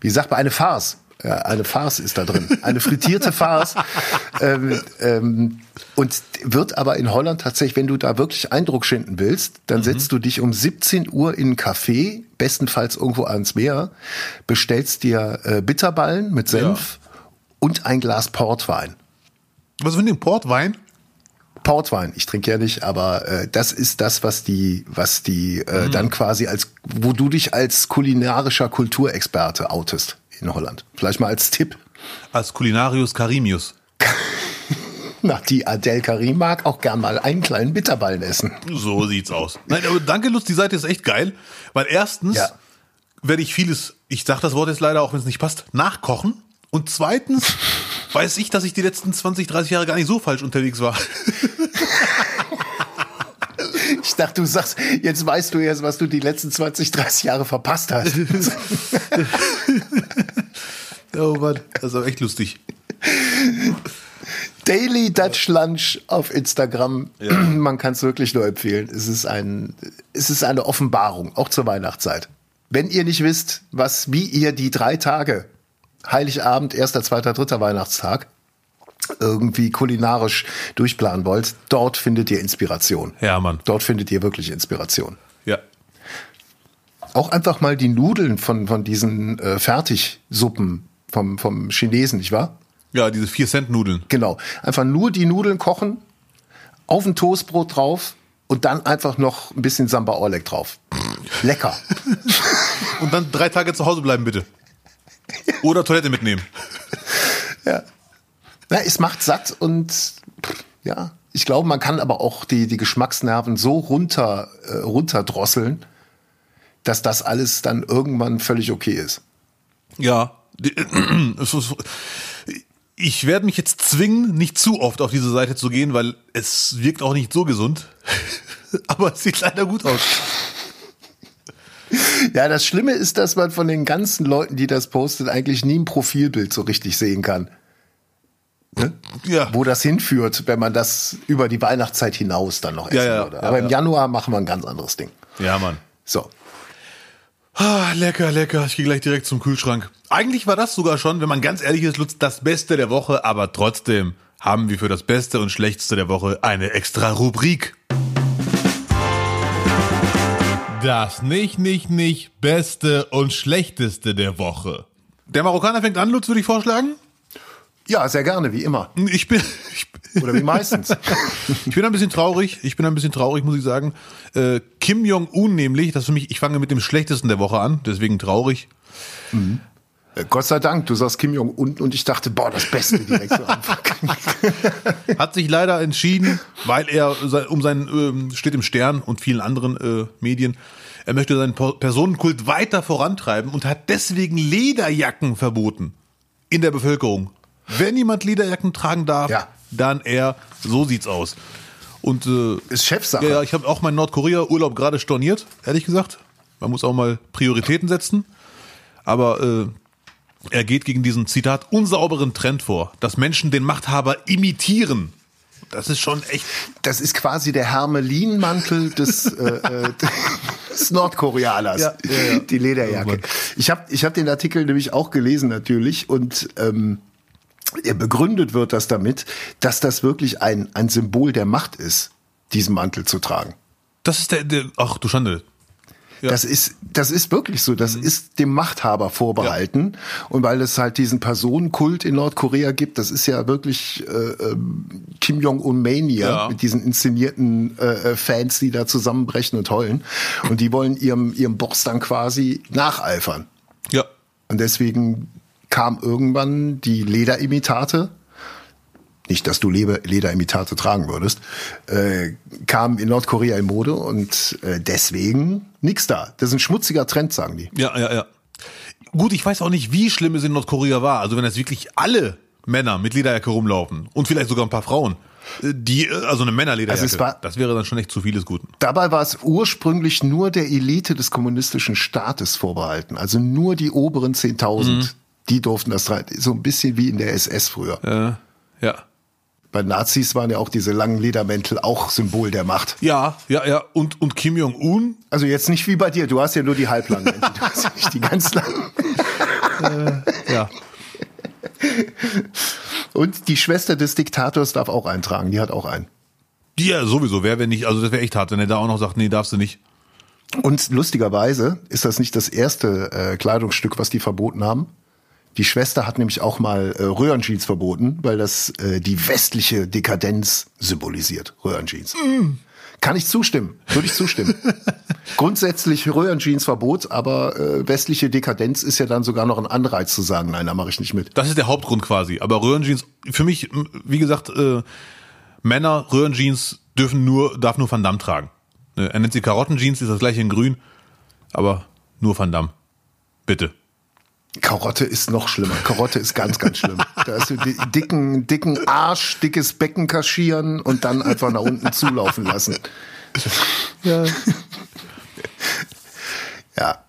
wie sagt man, eine Farce. Ja, eine Farce ist da drin. Eine frittierte Farce. (laughs) ähm, ähm, und wird aber in Holland tatsächlich, wenn du da wirklich Eindruck schinden willst, dann Mhm. setzt du dich um 17 Uhr in einen Café, bestenfalls irgendwo ans Meer, bestellst dir äh, Bitterballen mit Senf und ein Glas Portwein. Was für ein Portwein? Portwein, ich trinke ja nicht, aber äh, das ist das, was die, was die äh, dann quasi als, wo du dich als kulinarischer Kulturexperte outest in Holland. Vielleicht mal als Tipp. Als Culinarius Carimius. (laughs) Na, die Adele Karim mag auch gern mal einen kleinen Bitterballen essen. So sieht's aus. Nein, aber danke, Lust, die Seite ist echt geil. Weil erstens Ja. werde ich vieles, ich sag das Wort jetzt leider, auch wenn es nicht passt, nachkochen. Und zweitens (laughs) weiß ich, dass ich die letzten 20, 30 Jahre gar nicht so falsch unterwegs war. Ich dachte, du sagst, jetzt weißt du erst, was du die letzten 20, 30 Jahre verpasst hast. (laughs) oh Mann, das ist aber echt lustig. Daily Dutch Lunch auf Instagram. (clears throat) Man kann es wirklich nur empfehlen. Es ist ein, es ist eine Offenbarung, auch zur Weihnachtszeit. Wenn ihr nicht wisst, was, wie ihr die drei Tage, Heiligabend, erster, zweiter, dritter Weihnachtstag, irgendwie kulinarisch durchplanen wollt, dort findet ihr Inspiration. Ja, Mann. Dort findet ihr wirklich Inspiration. Ja. Auch einfach mal die Nudeln von, von diesen äh, Fertigsuppen vom, vom Chinesen, nicht wahr? Ja, diese 4-Cent-Nudeln. Genau. Einfach nur die Nudeln kochen, auf ein Toastbrot drauf und dann einfach noch ein bisschen Samba Orlek drauf. Lecker. (laughs) Und dann drei Tage zu Hause bleiben, bitte. Oder Toilette mitnehmen. (laughs) ja. Na, es macht satt und ja, Ich glaube, man kann aber auch die, die Geschmacksnerven so runter, äh, runterdrosseln, dass das alles dann irgendwann völlig okay ist. Ja. (clears throat) Ich werde mich jetzt zwingen, nicht zu oft auf diese Seite zu gehen, weil es wirkt auch nicht so gesund. (laughs) Aber es sieht leider gut aus. Ja, das Schlimme ist, dass man von den ganzen Leuten, die das postet, eigentlich nie ein Profilbild so richtig sehen kann. Ne? Ja. Wo das hinführt, wenn man das über die Weihnachtszeit hinaus dann noch essen Ja, ja, würde. Aber im ja. Januar machen wir ein ganz anderes Ding. Ja, Mann. So. Ah, lecker, lecker. Ich gehe gleich direkt zum Kühlschrank. Eigentlich war das sogar schon, wenn man ganz ehrlich ist, Lutz, das Beste der Woche, aber trotzdem haben wir für das Beste und Schlechteste der Woche eine extra Rubrik. Das nicht, nicht, nicht Beste und Schlechteste der Woche. Der Marokkaner fängt an, Lutz, würde ich vorschlagen. Ja, sehr gerne, wie immer. Ich bin, (laughs) ich, Oder wie meistens. (laughs) ich bin ein bisschen traurig. Ich bin ein bisschen traurig, muss ich sagen. Äh, Kim Jong-un nämlich, das ist für mich, ich fange mit dem Schlechtesten der Woche an, deswegen traurig. Äh, Gott sei Dank, du sagst Kim Jong-un und ich dachte, boah, das Beste direkt zu Anfang. (laughs) Hat sich leider entschieden, weil er um seinen, ähm, steht im Stern und vielen anderen äh, Medien, er möchte seinen Personenkult weiter vorantreiben und hat deswegen Lederjacken verboten in der Bevölkerung. Wenn jemand Lederjacken tragen darf, Ja. dann er. So sieht's aus. Und äh, Ist Chefsache. ja, ja, ich habe auch meinen Nordkorea-Urlaub gerade storniert, ehrlich gesagt. Man muss auch mal Prioritäten setzen. Aber äh, er geht gegen diesen Zitat unsauberen Trend vor, dass Menschen den Machthaber imitieren. Das ist schon echt. Das ist quasi der Hermelinmantel des, (laughs) äh, äh, des Nordkoreaners. Ja, ja, ja. Die Lederjacke. Ich habe ich hab den Artikel nämlich auch gelesen natürlich und ähm, er begründet wird das damit, dass das wirklich ein, ein Symbol der Macht ist, diesen Mantel zu tragen. Das ist der, der ach du Schande. Ja. Das ist, das ist wirklich so. Das ist dem Machthaber vorbehalten. Und weil es halt diesen Personenkult in Nordkorea gibt, das ist ja wirklich äh, ähm, Kim Jong-un-Mania Ja. mit diesen inszenierten äh, äh, Fans, die da zusammenbrechen und heulen. Und die wollen ihrem, ihrem Boss dann quasi nacheifern. Ja. Und deswegen kam irgendwann die Lederimitate, nicht, dass du Lederimitate tragen würdest, äh, kam in Nordkorea in Mode und äh, deswegen nix da. Das ist ein schmutziger Trend, sagen die. Ja, ja, ja. Gut, ich weiß auch nicht, wie schlimm es in Nordkorea war. Also wenn jetzt wirklich alle Männer mit Lederjacke rumlaufen und vielleicht sogar ein paar Frauen, äh, die, äh, also eine Männerlederjacke, Also war- das wäre dann schon echt zu vieles Guten. Dabei war es ursprünglich nur der Elite des kommunistischen Staates vorbehalten. Also nur die oberen 10.000, die durften das. So ein bisschen wie in der SS früher. Ja. Ja. Bei Nazis waren ja auch diese langen Ledermäntel auch Symbol der Macht. Ja, ja, ja. Und, und Kim Jong-un, Also jetzt nicht wie bei dir, du hast ja nur die halblangen Mäntel, du hast ja nicht die ganz langen. ja. Und die Schwester des Diktators darf auch eintragen, die hat auch einen. Die ja sowieso, wer wenn nicht, also das wäre echt hart, wenn er da auch noch sagt, nee, darfst du nicht. Und lustigerweise ist das nicht das erste äh, Kleidungsstück, was die verboten haben. Die Schwester hat nämlich auch mal äh, Röhrenjeans verboten, weil das äh, die westliche Dekadenz symbolisiert, Röhrenjeans. Kann ich zustimmen, würde ich zustimmen. (laughs) Grundsätzlich Röhrenjeans Verbot, aber äh, westliche Dekadenz ist ja dann sogar noch ein Anreiz zu sagen, nein, da mache ich nicht mit. Das ist der Hauptgrund quasi. Aber Röhrenjeans, für mich, wie gesagt, äh, Männer, Röhrenjeans dürfen nur, darf nur Van Damme tragen. Ne, Er nennt sie Karottenjeans, ist das gleiche in grün, aber nur Van Damme. Bitte. Karotte ist noch schlimmer. Karotte ist ganz, ganz schlimm. Da hast du dicken, dicken Arsch, dickes Becken kaschieren und dann einfach nach unten zulaufen lassen. Ja. Ja.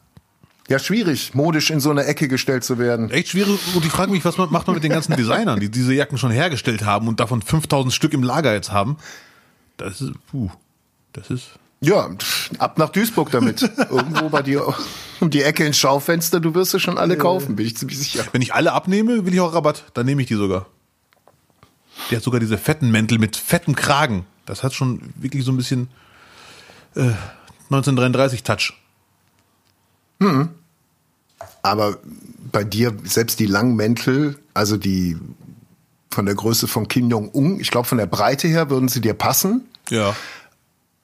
Ja, schwierig, modisch in so eine Ecke gestellt zu werden. Echt schwierig. Und ich frage mich, was macht man mit den ganzen Designern, die diese Jacken schon hergestellt haben und davon 5000 Stück im Lager jetzt haben? Das ist, puh, das ist, Ja, ab nach Duisburg damit. (laughs) Irgendwo bei dir um die Ecke ins Schaufenster, du wirst sie schon alle kaufen, bin ich ziemlich sicher. wenn ich alle abnehme, will ich auch Rabatt. Dann nehme ich die sogar. Der hat sogar diese fetten Mäntel mit fettem Kragen. Das hat schon wirklich so ein bisschen äh, 1933 Touch. Aber bei dir, selbst die langen Mäntel, also die von der Größe von Kim Jong-un, ich glaube von der Breite her würden sie dir passen. Ja.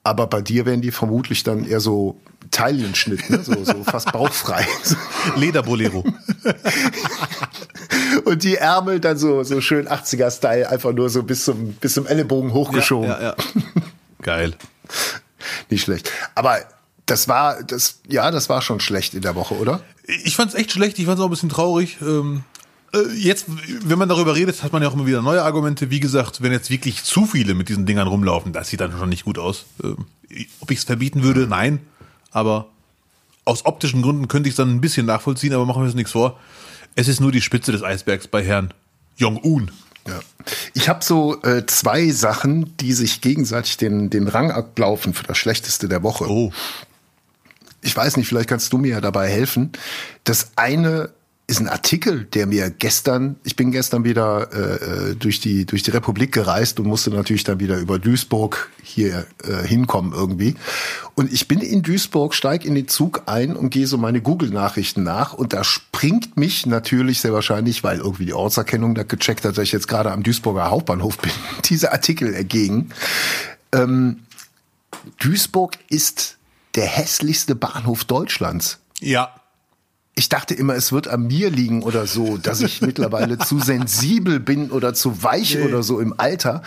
Aber bei dir wären die vermutlich dann eher so Taillenschnitt, ne? so, so fast bauchfrei. (laughs) Lederbolero. (laughs) Und die Ärmel dann so, so schön 80er-Style, einfach nur so bis zum, bis zum Ellenbogen hochgeschoben. Ja, ja, ja. (laughs) Geil. Nicht schlecht. Aber das war, das, ja, das war schon schlecht in der Woche, oder? Ich fand's echt schlecht, ich fand's auch ein bisschen traurig. Ähm, äh, jetzt, wenn man darüber redet, hat man ja auch immer wieder neue Argumente. Wie gesagt, wenn jetzt wirklich zu viele mit diesen Dingern rumlaufen, das sieht dann schon nicht gut aus. Ähm, ob ich es verbieten würde, nein. Aber aus optischen Gründen könnte ich es dann ein bisschen nachvollziehen, aber machen wir uns nichts vor. Es ist nur die Spitze des Eisbergs bei Herrn Jong-un. Ja. Ich habe so äh, zwei Sachen, die sich gegenseitig den, den Rang ablaufen für das Schlechteste der Woche. Oh. Ich weiß nicht, vielleicht kannst du mir ja dabei helfen. Das eine ist ein Artikel, der mir gestern, ich bin gestern wieder äh, äh, durch die durch die Republik gereist und musste natürlich dann wieder über Duisburg hier äh, hinkommen irgendwie. Und ich bin in Duisburg, steig in den Zug ein und gehe so meine Google-Nachrichten nach und da springt mich natürlich sehr wahrscheinlich, weil irgendwie die Ortserkennung da gecheckt hat, dass ich jetzt gerade am Duisburger Hauptbahnhof bin, (laughs) dieser Artikel ergegen. Ähm, Duisburg ist der hässlichste Bahnhof Deutschlands. Ja, ich dachte immer, es wird an mir liegen oder so, dass ich (laughs) mittlerweile zu sensibel bin oder zu weich Nee. oder so im Alter.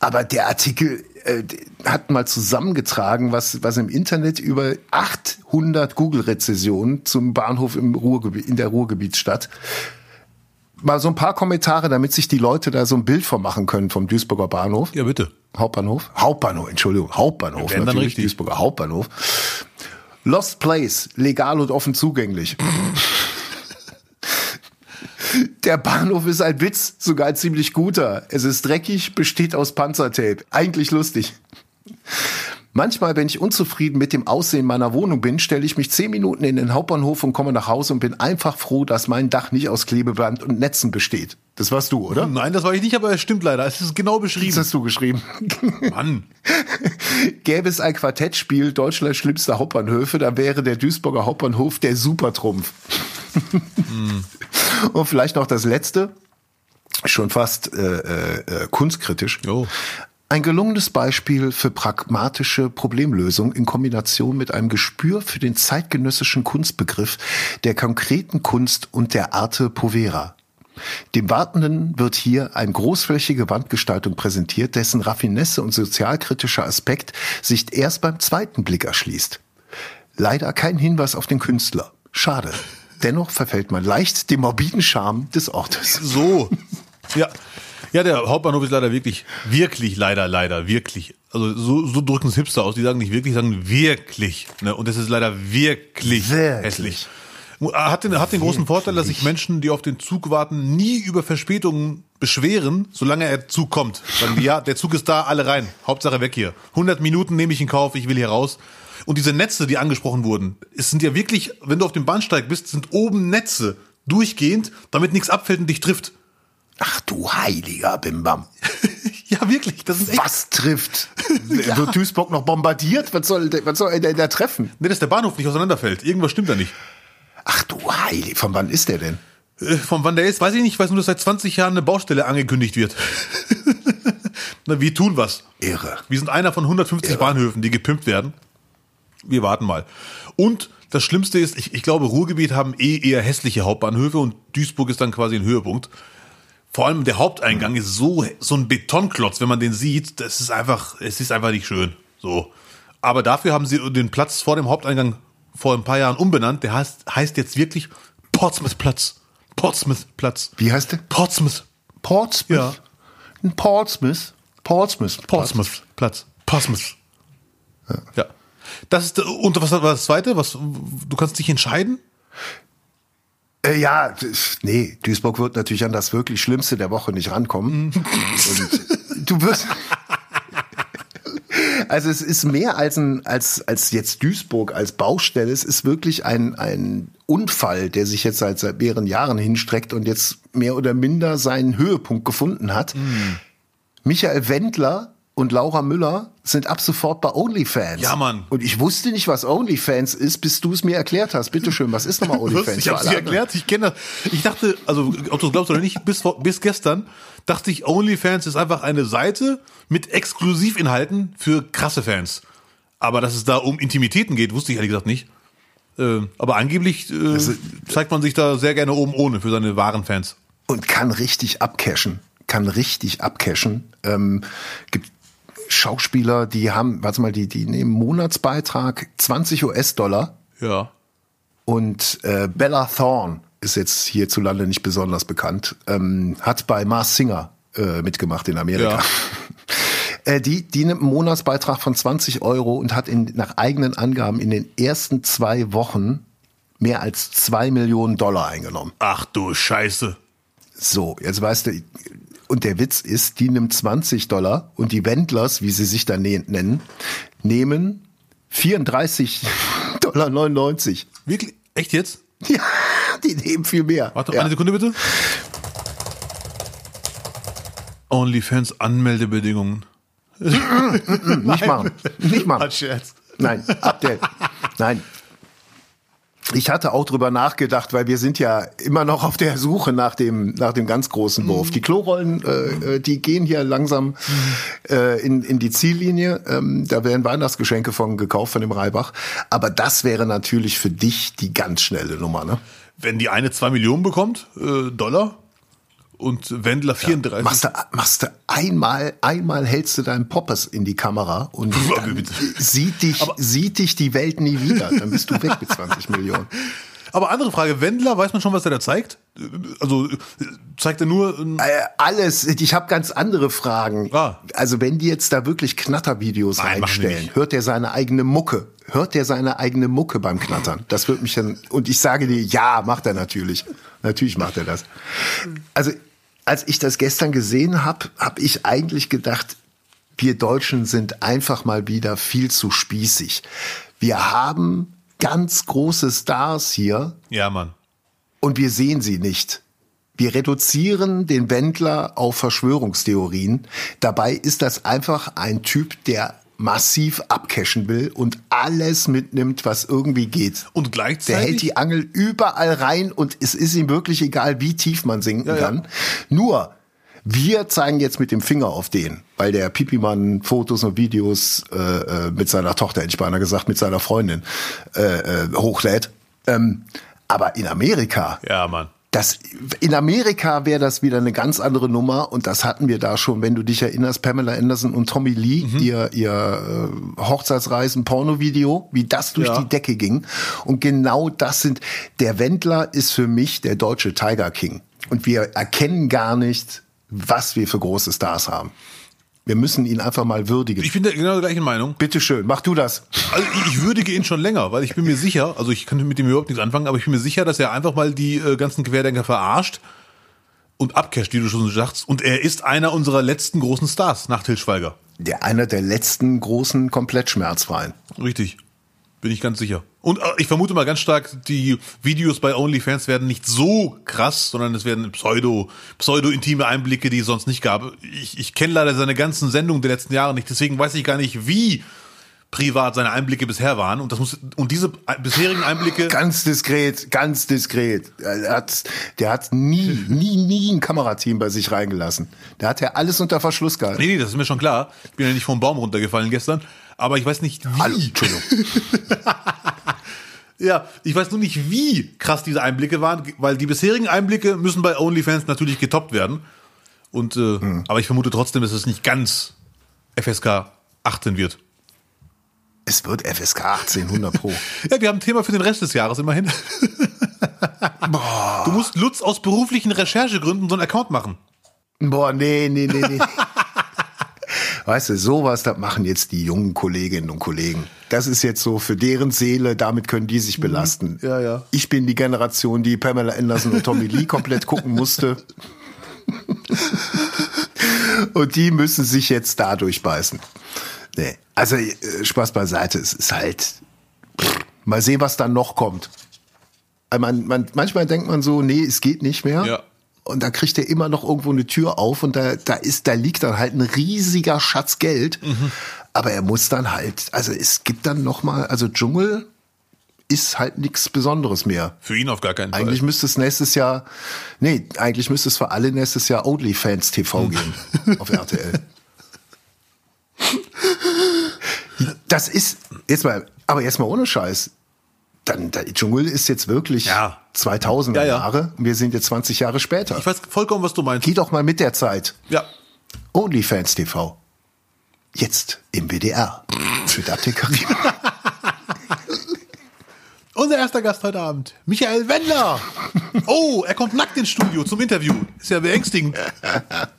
Aber der Artikel äh, hat mal zusammengetragen, was, was im Internet über 800 Google-Rezessionen zum Bahnhof im Ruhrgebiet, in der Ruhrgebietsstadt. Mal so ein paar Kommentare, damit sich die Leute da so ein Bild von machen können vom Duisburger Bahnhof. ja bitte. Hauptbahnhof? Hauptbahnhof, Entschuldigung, Hauptbahnhof. Wir natürlich, richtig. Duisburger Hauptbahnhof. Lost Place, legal und offen zugänglich. Der Bahnhof ist ein Witz, sogar ein ziemlich guter. Es ist dreckig, besteht aus Panzertape. Eigentlich lustig. Manchmal, wenn ich unzufrieden mit dem Aussehen meiner Wohnung bin, stelle ich mich zehn Minuten in den Hauptbahnhof und komme nach Hause und bin einfach froh, dass mein Dach nicht aus Klebeband und Netzen besteht. Das warst du, oder? Nein, das war ich nicht, aber es stimmt leider. Es ist genau Das beschrieben. hast du geschrieben. (laughs) Mann. Gäbe es ein Quartettspiel Deutschlands schlimmster Hauptbahnhöfe, dann wäre der Duisburger Hauptbahnhof der Supertrumpf. Und vielleicht noch das letzte, schon fast äh, äh, äh, kunstkritisch. Oh. Ein gelungenes Beispiel für pragmatische Problemlösung in Kombination mit einem Gespür für den zeitgenössischen Kunstbegriff der konkreten Kunst und der Arte Povera. Dem Wartenden wird hier eine großflächige Wandgestaltung präsentiert, dessen Raffinesse und sozialkritischer Aspekt sich erst beim zweiten Blick erschließt. Leider kein Hinweis auf den Künstler. Schade. Dennoch verfällt man leicht dem morbiden Charme des Ortes. So. Ja. Ja, der Hauptbahnhof ist leider wirklich, wirklich, leider, leider, wirklich. Also so, so drücken es Hipster aus. Die sagen nicht wirklich, sagen wirklich. Ne? Und es ist leider wirklich, Wirklich. hässlich. Hat den, hat den großen Vorteil, dass sich Menschen, die auf den Zug warten, nie über Verspätungen beschweren, solange der Zug kommt. Sagen die, ja, der Zug ist da, alle rein. Hauptsache weg hier. 100 Minuten nehme ich in Kauf, ich will hier raus. Und diese Netze, die angesprochen wurden, es sind ja wirklich, wenn du auf dem Bahnsteig bist, sind oben Netze durchgehend, damit nichts abfällt und dich trifft. Ach du heiliger Bimbam. (laughs) Ja, wirklich, das ist echt. Was trifft? (laughs) Wird Duisburg noch bombardiert? Was soll, der- was soll er denn da treffen? Nee, dass der Bahnhof nicht auseinanderfällt. Irgendwas stimmt da nicht. Ach du heilig, von wann ist der denn? Äh, Von wann der ist, weiß ich nicht. Ich weiß nur, dass seit 20 Jahren eine Baustelle angekündigt wird. (laughs) Na, wir tun was. Irre. Wir sind einer von 150 Bahnhöfen, die gepimpt werden. Wir warten mal. Und das Schlimmste ist, ich, ich glaube, Ruhrgebiet haben eh eher hässliche Hauptbahnhöfe und Duisburg ist dann quasi ein Höhepunkt. Vor allem der Haupteingang ist so, so ein Betonklotz, wenn man den sieht, das ist einfach, es ist einfach nicht schön. So. Aber dafür haben sie den Platz vor dem Haupteingang vor ein paar Jahren umbenannt. Der heißt, heißt jetzt wirklich Portsmouth Platz. Portsmouth Platz. Wie heißt der? Portsmouth. Portsmouth? Ja. Ein Portsmouth? Portsmouth. Portsmouth Platz. Portsmouth. Ja. Das ist, und was war das zweite? Was, du kannst dich entscheiden? Äh, ja, nee, Duisburg wird natürlich an das wirklich Schlimmste der Woche nicht rankommen. Und du wirst. (laughs) Also es ist mehr als ein, als, als jetzt Duisburg als Baustelle. Es ist wirklich ein, ein Unfall, der sich jetzt seit, seit mehreren Jahren hinstreckt und jetzt mehr oder minder seinen Höhepunkt gefunden hat. Michael Wendler und Laura Müller sind ab sofort bei OnlyFans. Ja, Mann. Und ich wusste nicht, was OnlyFans ist, bis du es mir erklärt hast. Bitte schön, was ist nochmal (laughs) OnlyFans? Ich habe alle anderen? erklärt, ich kenne das. Ich dachte, also ob du es glaubst oder nicht, bis, vor- bis gestern dachte ich, OnlyFans ist einfach eine Seite mit Exklusivinhalten für krasse Fans. Aber dass es da um Intimitäten geht, wusste ich ehrlich gesagt nicht. Äh, aber angeblich äh, zeigt man sich da sehr gerne oben ohne für seine wahren Fans. und kann richtig abcashen. Kann richtig abcashen. Ähm, gibt Schauspieler, die haben, warte mal, die, die nehmen Monatsbeitrag 20 US-Dollar Ja. und äh, Bella Thorne ist jetzt hierzulande nicht besonders bekannt, ähm, hat bei Mars Singer äh, mitgemacht in Amerika. Ja. (laughs) Äh, die, die nimmt einen Monatsbeitrag von 20 Euro und hat in, nach eigenen Angaben in den ersten zwei Wochen mehr als zwei Millionen Dollar eingenommen. Ach du Scheiße. So, jetzt weißt du, und der Witz ist, die nimmt 20 Dollar und die Wendlers, wie sie sich dann ne- nennen, nehmen 34 (laughs) Dollar 99. Wirklich? Echt jetzt? (laughs) Ja, die nehmen viel mehr. Warte, ja. eine Sekunde bitte. OnlyFans Anmeldebedingungen. (laughs) Nicht machen. Nicht machen. Scherz. Nein, Update. Nein. Ich hatte auch drüber nachgedacht, weil wir sind ja immer noch auf der Suche nach dem, nach dem ganz großen Wurf. Die Klorollen, äh, äh, die gehen hier langsam äh, in, in die Ziellinie. Ähm, da werden Weihnachtsgeschenke von gekauft von dem Reibach. Aber das wäre natürlich für dich die ganz schnelle Nummer, ne? Wenn die eine 2 Millionen bekommt, äh, Dollar, und Wendler 34. Machst du, machst du einmal, einmal hältst du deinen Poppers in die Kamera und (laughs) sieht dich, sieht dich die Welt nie wieder. Dann bist du weg mit 20 Millionen. (laughs) Aber andere Frage, Wendler, weiß man schon, was er da zeigt? Also zeigt er nur ähm, Äh, alles. Ich habe ganz andere Fragen. Ah. Also wenn die jetzt da wirklich Knattervideos Nein, nicht. hört der seine eigene Mucke? Hört der seine eigene Mucke beim Knattern? Das wird mich dann. Und ich sage dir, ja, macht er natürlich. Natürlich macht er das. Also als ich das gestern gesehen habe, habe ich eigentlich gedacht, wir Deutschen sind einfach mal wieder viel zu spießig. Wir haben ganz große Stars hier, Ja, Mann. und wir sehen sie nicht. Wir reduzieren den Wendler auf Verschwörungstheorien. Dabei ist das einfach ein Typ, der massiv abcashen will und alles mitnimmt, was irgendwie geht. Und Der gleichzeitig. hält die Angel überall rein und es ist ihm wirklich egal, wie tief man sinken Ja, ja. kann. Nur, wir zeigen jetzt mit dem Finger auf den, weil der Pipimann Fotos und Videos äh, äh, mit seiner Tochter, hätte ich beinahe gesagt, mit seiner Freundin äh, äh, hochlädt. Ähm, aber in Amerika, ja, Mann. das, in Amerika wäre das wieder eine ganz andere Nummer und das hatten wir da schon, wenn du dich erinnerst, Pamela Anderson und Tommy Lee, Mhm. ihr, ihr äh, Hochzeitsreisen, Pornovideo, wie das durch Ja. die Decke ging. Und genau das sind, der Wendler ist für mich der deutsche Tiger King. Und wir erkennen gar nicht, was wir für große Stars haben. Wir müssen ihn einfach mal würdigen. Ich bin der genau der gleichen Meinung. Bitte schön, mach du das. Also ich- würdige ihn schon länger, weil ich bin mir sicher, also ich könnte mit ihm überhaupt nichts anfangen, aber ich bin mir sicher, dass er einfach mal die äh, ganzen Querdenker verarscht und abcasht, wie du schon sagst. Und er ist einer unserer letzten großen Stars nach Til Schweiger. Der einer der letzten großen komplett schmerzfreien. Richtig. Bin ich ganz sicher. Und äh, ich vermute mal ganz stark, die Videos bei OnlyFans werden nicht so krass, sondern es werden pseudo, pseudo-intime Einblicke, die es sonst nicht gab. Ich, ich kenne leider seine ganzen Sendungen der letzten Jahre nicht, deswegen weiß ich gar nicht, wie privat seine Einblicke bisher waren. Und das muss, und diese bisherigen Einblicke. Ganz diskret, ganz diskret. Er hat, der hat nie, nie, nie ein Kamerateam bei sich reingelassen. Der hat ja alles unter Verschluss gehalten. Nee, nee, das ist mir schon klar. Ich bin ja nicht vom Baum runtergefallen gestern. Aber ich weiß nicht, wie. Hallo, Entschuldigung. (laughs) Ja, ich weiß nur nicht, wie krass diese Einblicke waren, weil die bisherigen Einblicke müssen bei OnlyFans natürlich getoppt werden. Und, äh, aber ich vermute trotzdem, dass es nicht ganz FSK 18 wird. Es wird FSK 1800 Pro. (laughs) Ja, wir haben ein Thema für den Rest des Jahres immerhin. (laughs) Du musst Lutz aus beruflichen Recherchegründen so einen Account machen. Boah, nee, nee, nee, nee. Weißt du, sowas, das machen jetzt die jungen Kolleginnen und Kollegen. Das ist jetzt so für deren Seele, damit können die sich belasten. Ja, ja. Ich bin die Generation, die Pamela Anderson und Tommy Lee komplett gucken musste. (laughs) Und die müssen sich jetzt da durchbeißen. Nee. Also äh, Spaß beiseite, es ist halt. Pff, mal sehen, was dann noch kommt. Also Man, man, manchmal denkt man so, nee, es geht nicht mehr. Ja. Und da kriegt er immer noch irgendwo eine Tür auf und da, da ist, da liegt dann halt ein riesiger Schatz Geld. Aber er muss dann halt, also es gibt dann noch mal, also Dschungel ist halt nichts Besonderes mehr. Für ihn auf gar keinen Fall. Eigentlich müsste es nächstes Jahr, nee, eigentlich müsste es für alle nächstes Jahr OnlyFans TV geben auf RTL. (laughs) Das ist, jetzt mal, aber jetzt mal ohne Scheiß. dann der Dschungel ist jetzt wirklich Ja. 2000er Ja, ja. Jahre. Wir sind jetzt 20 Jahre später. Ich weiß vollkommen, was du meinst. Geh doch mal mit der Zeit. Ja. OnlyFans TV. Jetzt im WDR. Abte Karim. Unser erster Gast heute Abend, Michael Wendler. Oh, er kommt nackt ins Studio zum Interview. Ist ja beängstigend.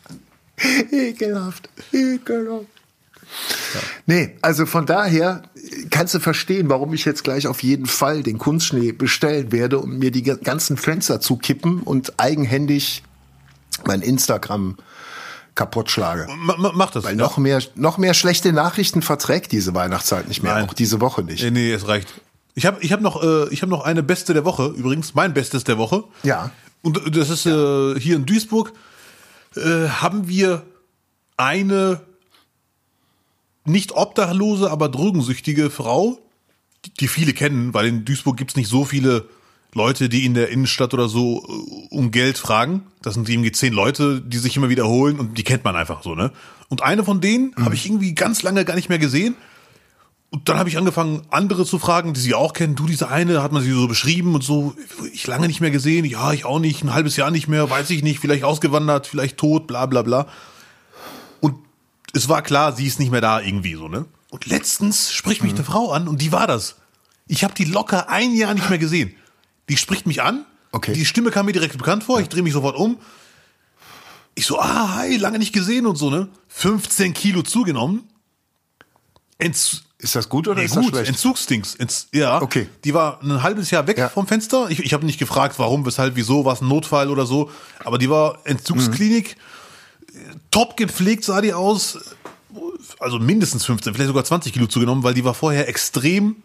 (laughs) Ekelhaft. Ekelhaft. Nee, also von daher kannst du verstehen, warum ich jetzt gleich auf jeden Fall den Kunstschnee bestellen werde und mir die ganzen Fenster zukippen und eigenhändig mein Instagram kaputt schlage. Ma- ma- Mach das. Weil noch mehr, noch mehr schlechte Nachrichten verträgt diese Weihnachtszeit nicht mehr, Nein. auch diese Woche nicht. Nee, nee, es reicht. Ich habe ich hab noch, äh, ich hab noch eine Beste der Woche, übrigens, mein Bestes der Woche. Ja. Und das ist äh, hier in Duisburg, äh, haben wir eine nicht obdachlose, aber drogensüchtige Frau, die, die viele kennen, weil in Duisburg gibt's nicht so viele Leute, die in der Innenstadt oder so äh, um Geld fragen. Das sind irgendwie zehn Leute, die sich immer wiederholen und die kennt man einfach so, ne? Und eine von denen habe ich irgendwie ganz lange gar nicht mehr gesehen. Und dann habe ich angefangen, andere zu fragen, die sie auch kennen. Du, diese eine, hat man sie so beschrieben und so. Ich lange nicht mehr gesehen. Ja, ich auch nicht. Ein halbes Jahr nicht mehr. Weiß ich nicht. Vielleicht ausgewandert, vielleicht tot, bla, bla, bla. Es war klar, sie ist nicht mehr da irgendwie so, ne? Und letztens spricht mich eine Frau an und die war das. Ich habe die locker ein Jahr nicht mehr gesehen. Die spricht mich an. Okay. Die Stimme kam mir direkt bekannt vor. Ich drehe mich sofort um. Ich so, ah, hi, lange nicht gesehen und so, ne? 15 Kilo zugenommen. Entz Ist das gut oder Nee, ist das gut, schlecht? Entzugsdings. Entz ja. Okay. Die war ein halbes Jahr weg Ja. vom Fenster. Ich, ich habe nicht gefragt, warum, weshalb, wieso, was ein Notfall oder so. Aber die war Entzugsklinik. Top gepflegt sah die aus. Also mindestens 15, vielleicht sogar 20 Kilo zugenommen, weil die war vorher extrem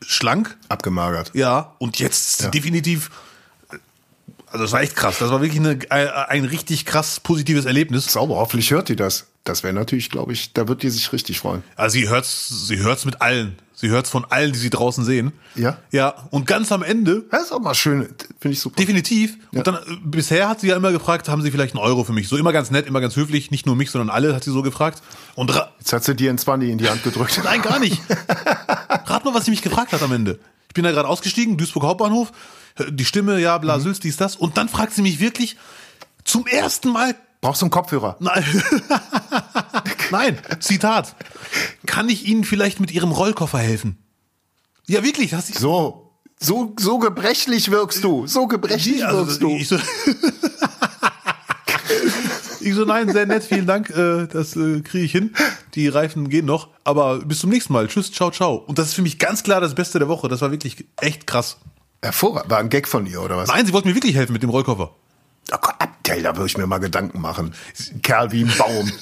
schlank. Abgemagert. Ja. Und jetzt Ja. definitiv. Also das war echt krass. Das war wirklich eine, ein, ein richtig krass positives Erlebnis. Sauber, hoffentlich hört die das. Das wäre natürlich, glaube ich, da wird die sich richtig freuen. Also sie hört's, sie hört's mit allen. Sie hört's von allen, die sie draußen sehen. Ja? Ja. Und ganz am Ende, Das ist auch mal schön, finde ich super. definitiv. Ja. Und dann, äh, bisher hat sie ja immer gefragt, haben sie vielleicht einen Euro für mich? So immer ganz nett, immer ganz höflich. Nicht nur mich, sondern alle hat sie so gefragt. Und Jetzt hat sie dir ein 20 in die Hand gedrückt. (laughs) nein, gar nicht. (laughs) Rat mal, was sie mich gefragt hat am Ende. Ich bin da gerade ausgestiegen, Duisburg Hauptbahnhof. Die Stimme, ja, bla, Sülz, dies, das. Und dann fragt sie mich wirklich zum ersten Mal Brauchst du einen Kopfhörer? (laughs) Nein. Nein, Zitat. Kann ich Ihnen vielleicht mit Ihrem Rollkoffer helfen? Ja, wirklich. Das ist, So, so, so gebrechlich wirkst du. So gebrechlich also, wirkst du. ich, so, ich so, nein, sehr nett, vielen Dank. Äh, das äh, kriege ich hin. Die Reifen gehen noch. Aber bis zum nächsten Mal. Tschüss, ciao, ciao. Und das ist für mich ganz klar das Beste der Woche. Das war wirklich echt krass. Hervorragend. War ein Gag von ihr, oder was? Nein, sie wollte mir wirklich helfen mit dem Rollkoffer. Oh Gott, Abdel, da würde ich mir mal Gedanken machen. Ein Kerl wie ein Baum. (laughs)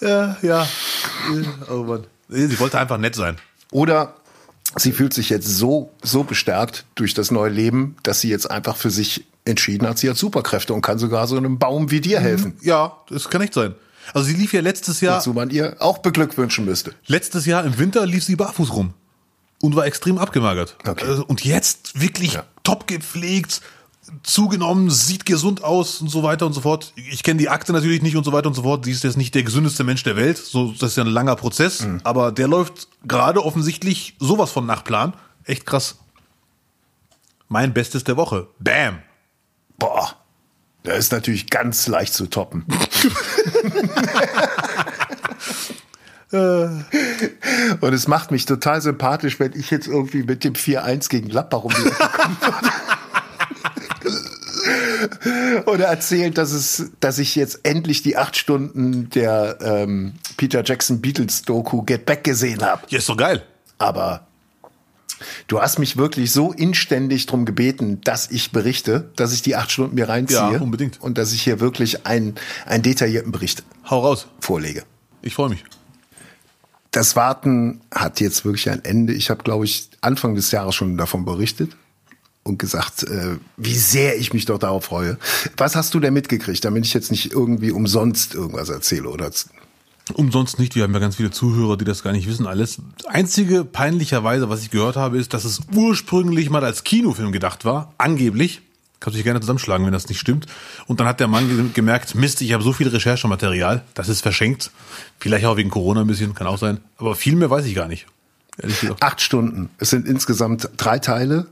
Ja, ja. Oh Mann. Sie wollte einfach nett sein. Oder sie fühlt sich jetzt so, so bestärkt durch das neue Leben, dass sie jetzt einfach für sich entschieden hat, sie hat Superkräfte und kann sogar so einem Baum wie dir helfen. Ja, das kann echt sein. Also sie lief ja letztes Jahr. Wozu man ihr auch beglückwünschen müsste. Letztes Jahr im Winter lief sie barfuß rum und war extrem abgemagert. Okay. Also, Und jetzt wirklich Ja. top gepflegt, zugenommen, sieht gesund aus und so weiter und so fort. Ich kenne die Akte natürlich nicht und so weiter und so fort. Sie ist jetzt nicht der gesündeste Mensch der Welt. So, das ist ja ein langer Prozess. Mhm. Aber der läuft gerade offensichtlich sowas von nach Plan. Echt krass. Mein Bestes der Woche. Bam. Boah. Der ist natürlich ganz leicht zu toppen. (laughs) Und es macht mich total sympathisch, wenn ich jetzt irgendwie mit dem 4-1 gegen Gladbach um die Ecke kommen würde. (laughs) Und er erzählt, dass, es, dass ich jetzt endlich die acht Stunden der ähm, Peter Jackson Beatles Doku Get Back gesehen habe. Ja, ist doch geil. Aber du hast mich wirklich so inständig drum gebeten, dass ich berichte, dass ich die acht Stunden mir reinziehe. Ja, unbedingt. Und dass ich hier wirklich einen, einen detaillierten Bericht Hau raus. vorlege. Ich freue mich. Das Warten hat jetzt wirklich ein Ende. Ich habe, glaube ich, Anfang des Jahres schon davon berichtet und gesagt, äh, wie sehr ich mich doch darauf freue. Was hast du denn mitgekriegt, damit ich jetzt nicht irgendwie umsonst irgendwas erzähle oder Umsonst nicht, wir haben ja ganz viele Zuhörer, die das gar nicht wissen alles. Einzige peinlicherweise, was ich gehört habe, ist, dass es ursprünglich mal als Kinofilm gedacht war, angeblich. Kannst du dich gerne zusammenschlagen, wenn das nicht stimmt. Und dann hat der Mann ge- gemerkt, Mist, ich habe so viel Recherchematerial, das ist verschenkt. Vielleicht auch wegen Corona ein bisschen, kann auch sein. Aber viel mehr weiß ich gar nicht. Ehrlich gesagt. Acht Stunden. Es sind insgesamt drei Teile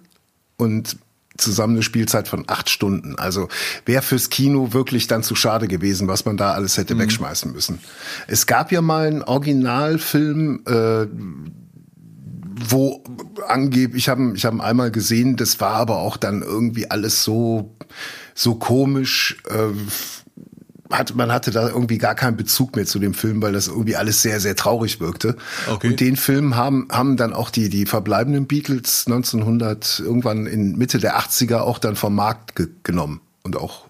und zusammen eine Spielzeit von acht Stunden. Also wäre fürs Kino wirklich dann zu schade gewesen, was man da alles hätte wegschmeißen müssen. Es gab ja mal einen Originalfilm, äh, wo angeblich, ich habe ich hab einmal gesehen, das war aber auch dann irgendwie alles so so komisch. Äh, hat, man hatte da irgendwie gar keinen Bezug mehr zu dem Film, weil das irgendwie alles sehr, sehr traurig wirkte. Okay. Und den Film haben, haben dann auch die, die verbleibenden Beatles 1900, irgendwann in Mitte der 80er auch dann vom Markt ge genommen und auch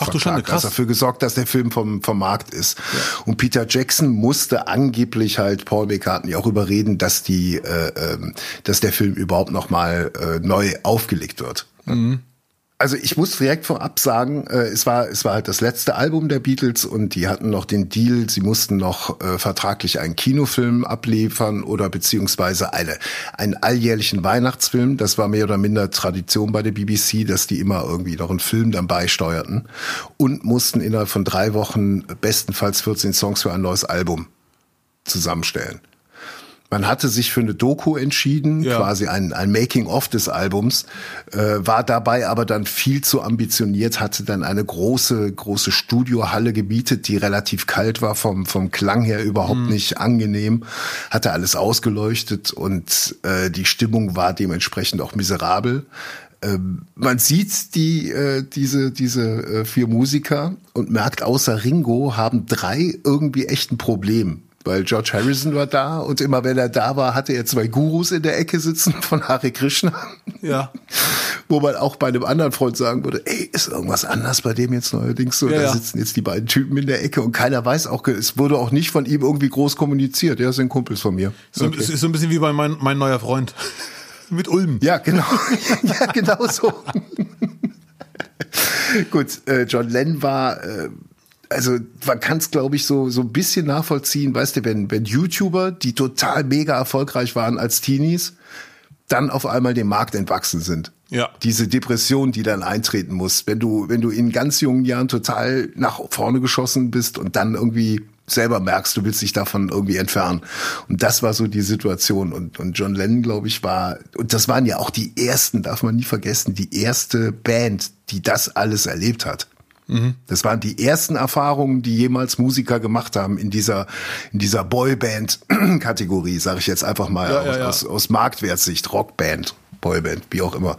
Ach du Schande, krass. Dafür gesorgt, dass der Film vom, vom Markt ist. Und Peter Jackson musste angeblich halt Paul McCartney auch überreden, dass die, äh, ähm, dass der Film überhaupt noch mal äh, neu aufgelegt wird. Also ich muss direkt vorab sagen, äh, es war es war halt das letzte Album der Beatles und die hatten noch den Deal, sie mussten noch äh, vertraglich einen Kinofilm abliefern oder beziehungsweise eine einen alljährlichen Weihnachtsfilm. Das war mehr oder minder Tradition bei der BBC, dass die immer irgendwie noch einen Film dann beisteuerten und mussten innerhalb von drei Wochen bestenfalls 14 Songs für ein neues Album zusammenstellen. Man hatte sich für eine Doku entschieden, Ja. quasi ein, ein Making-of des Albums, äh, war dabei aber dann viel zu ambitioniert, hatte dann eine große, große Studiohalle gebietet, die relativ kalt war, vom, vom Klang her überhaupt nicht angenehm, hatte alles ausgeleuchtet und äh, die Stimmung war dementsprechend auch miserabel. Ähm, man sieht die, äh, diese, diese äh, vier Musiker und merkt, außer Ringo haben drei irgendwie echt ein Problem. Weil George Harrison war da und immer wenn er da war, hatte er zwei Gurus in der Ecke sitzen von Hare Krishna. Ja. (laughs) Wo man auch bei einem anderen Freund sagen würde, ey, ist irgendwas anders bei dem jetzt neuerdings so? Ja, da ja. sitzen jetzt die beiden Typen in der Ecke und keiner weiß auch, es wurde auch nicht von ihm irgendwie groß kommuniziert. Ja, sind Kumpels von mir. So, Es ist so ein bisschen wie bei mein, mein neuer Freund. (laughs) Mit Ulm. Ja, genau. (laughs) ja, genau so. Gut, äh, John Lennon war, äh, also man kann es, glaube ich, so, so ein bisschen nachvollziehen, weißt du, wenn, wenn YouTuber, die total mega erfolgreich waren als Teenies, dann auf einmal dem Markt entwachsen sind. Ja. Diese Depression, die dann eintreten muss, wenn du, wenn du in ganz jungen Jahren total nach vorne geschossen bist und dann irgendwie selber merkst, du willst dich davon irgendwie entfernen. Und das war so die Situation. Und, und John Lennon, glaube ich, war, und das waren ja auch die ersten, darf man nie vergessen, die erste Band, die das alles erlebt hat. Das waren die ersten Erfahrungen, die jemals Musiker gemacht haben in dieser, in dieser Boyband-Kategorie, sage ich jetzt einfach mal Ja, aus, ja, ja. aus, aus Marktwertsicht, Rockband, Boyband, wie auch immer.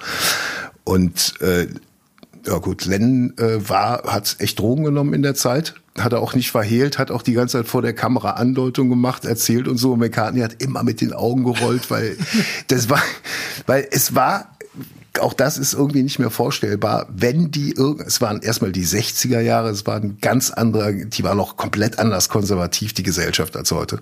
Und äh, ja gut, Lennon äh, war, hat echt Drogen genommen in der Zeit, hat er auch nicht verhehlt, hat auch die ganze Zeit vor der Kamera Andeutung gemacht, erzählt und so. Und McCartney hat immer mit den Augen gerollt, weil (laughs) das war, weil es war auch das ist irgendwie nicht mehr vorstellbar, wenn die es waren erstmal die 60er Jahre, es war ein ganz anderer, die war noch komplett anders konservativ, die Gesellschaft als heute.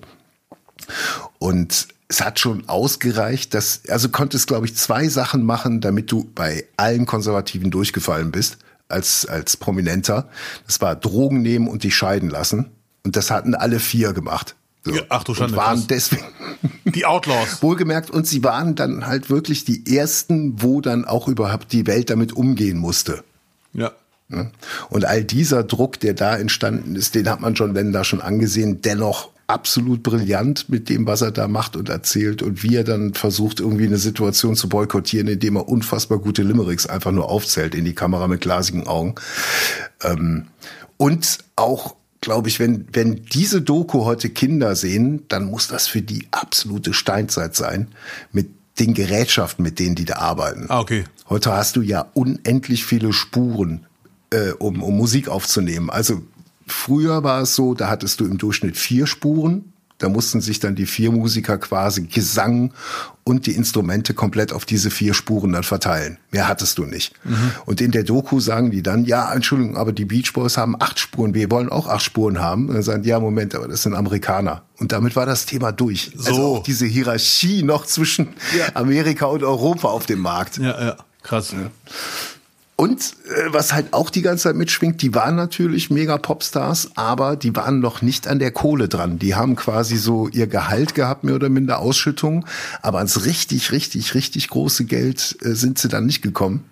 Und es hat schon ausgereicht, dass, also konntest, glaube ich, zwei Sachen machen, damit du bei allen Konservativen durchgefallen bist, als, als Prominenter. Das war Drogen nehmen und dich scheiden lassen. Und das hatten alle vier gemacht. So. Ach du Schande, Und waren krass. deswegen, Die Outlaws. (laughs) Wohlgemerkt, und sie waren dann halt wirklich die ersten, wo dann auch überhaupt die Welt damit umgehen musste. Ja. ne? Und all dieser Druck, der da entstanden ist, den hat man John da schon angesehen, dennoch absolut brillant mit dem, was er da macht und erzählt und wie er dann versucht, irgendwie eine Situation zu boykottieren, indem er unfassbar gute Limericks einfach nur aufzählt in die Kamera mit glasigen Augen. Ähm, und auch, glaube ich, wenn, wenn diese Doku heute Kinder sehen, dann muss das für die absolute Steinzeit sein mit den Gerätschaften, mit denen die da arbeiten. Ah, okay. Heute hast du ja unendlich viele Spuren, äh, um, um Musik aufzunehmen. Also früher war es so, da hattest du im Durchschnitt vier Spuren. Da mussten sich dann die vier Musiker quasi Gesang und die Instrumente komplett auf diese vier Spuren dann verteilen. Mehr hattest du nicht. Und in der Doku sagen die dann, ja, Entschuldigung, aber die Beach Boys haben acht Spuren, wir wollen auch acht Spuren haben. Und dann sagen, ja, Moment, aber das sind Amerikaner. Und damit war das Thema durch. Also So. auch diese Hierarchie noch zwischen Amerika und Europa auf dem Markt. Ja, ja. Krass. Und äh, was halt auch die ganze Zeit mitschwingt, die waren natürlich mega Popstars, aber die waren noch nicht an der Kohle dran. Die haben quasi so ihr Gehalt gehabt, mehr oder minder Ausschüttung, aber ans richtig, richtig, richtig große Geld äh, sind sie dann nicht gekommen.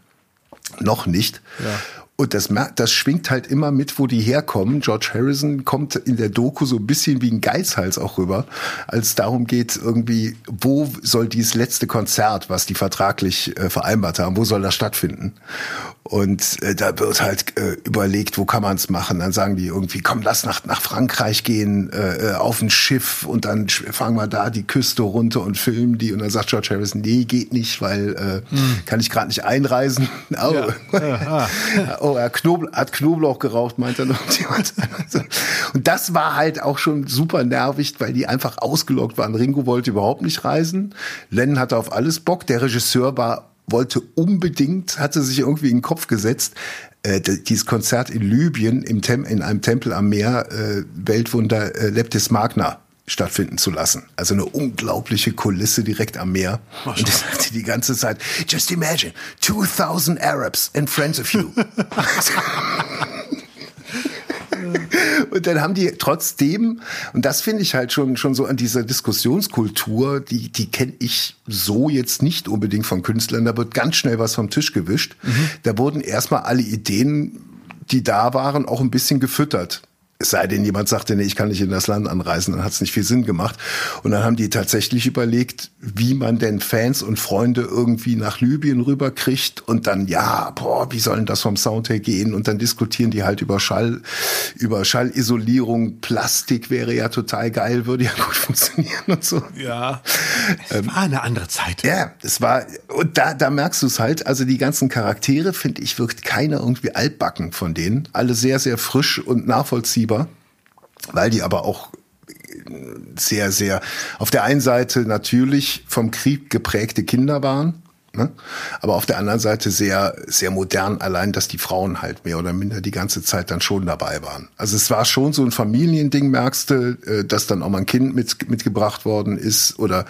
Noch nicht. Ja. Und das, das schwingt halt immer mit, wo die herkommen. George Harrison kommt in der Doku so ein bisschen wie ein Geizhals auch rüber, als es darum geht, irgendwie, wo soll dieses letzte Konzert, was die vertraglich äh, vereinbart haben, wo soll das stattfinden? Und äh, da wird halt äh, überlegt, wo kann man es machen. Dann sagen die irgendwie, komm, lass nach, nach Frankreich gehen, äh, äh auf ein Schiff und dann fangen wir da die Küste runter und filmen die. Und dann sagt George Harrison, nee, geht nicht, weil äh, hm. kann ich gerade nicht einreisen. (laughs) Oh, ja. (laughs) oh er Knobl hat Knoblauch geraucht, meint er noch (laughs) jemand. Und das war halt auch schon super nervig, weil die einfach ausgelockt waren. Ringo wollte überhaupt nicht reisen. Lennon hatte auf alles Bock. Der Regisseur war wollte unbedingt, hatte sich irgendwie in den Kopf gesetzt, äh, dieses Konzert in Libyen im Tem in einem Tempel am Meer, äh, Weltwunder äh, Leptis Magna stattfinden zu lassen. Also eine unglaubliche Kulisse direkt am Meer. Und ich sagte die ganze Zeit, just imagine, 2000 Arabs and friends of you. (laughs) und dann haben die trotzdem, und das finde ich halt schon, schon so an dieser Diskussionskultur, die, die kenne ich so jetzt nicht unbedingt von Künstlern, da wird ganz schnell was vom Tisch gewischt. Mhm. Da wurden erstmal alle Ideen, die da waren, auch ein bisschen gefüttert. Es sei denn, jemand sagte, nee, ich kann nicht in das Land anreisen, dann hat es nicht viel Sinn gemacht. Und dann haben die tatsächlich überlegt, wie man denn Fans und Freunde irgendwie nach Libyen rüberkriegt und dann, ja, boah, wie sollen das vom Sound her gehen? Und dann diskutieren die halt über Schall, über Schallisolierung, Plastik wäre ja total geil, würde ja (laughs) gut funktionieren und so. Ja. Es ähm, war eine andere Zeit. Ja, es war, und da, da merkst du es halt, also die ganzen Charaktere, finde ich, wirkt keiner irgendwie altbacken von denen. Alle sehr, sehr frisch und nachvollziehbar lieber, weil die aber auch sehr, sehr auf der einen Seite natürlich vom Krieg geprägte Kinder waren, ne? aber auf der anderen Seite sehr, sehr modern, allein, dass die Frauen halt mehr oder minder die ganze Zeit dann schon dabei waren. Also es war schon so ein Familiending, merkst du, äh, dass dann auch mal ein Kind mit, mitgebracht worden ist oder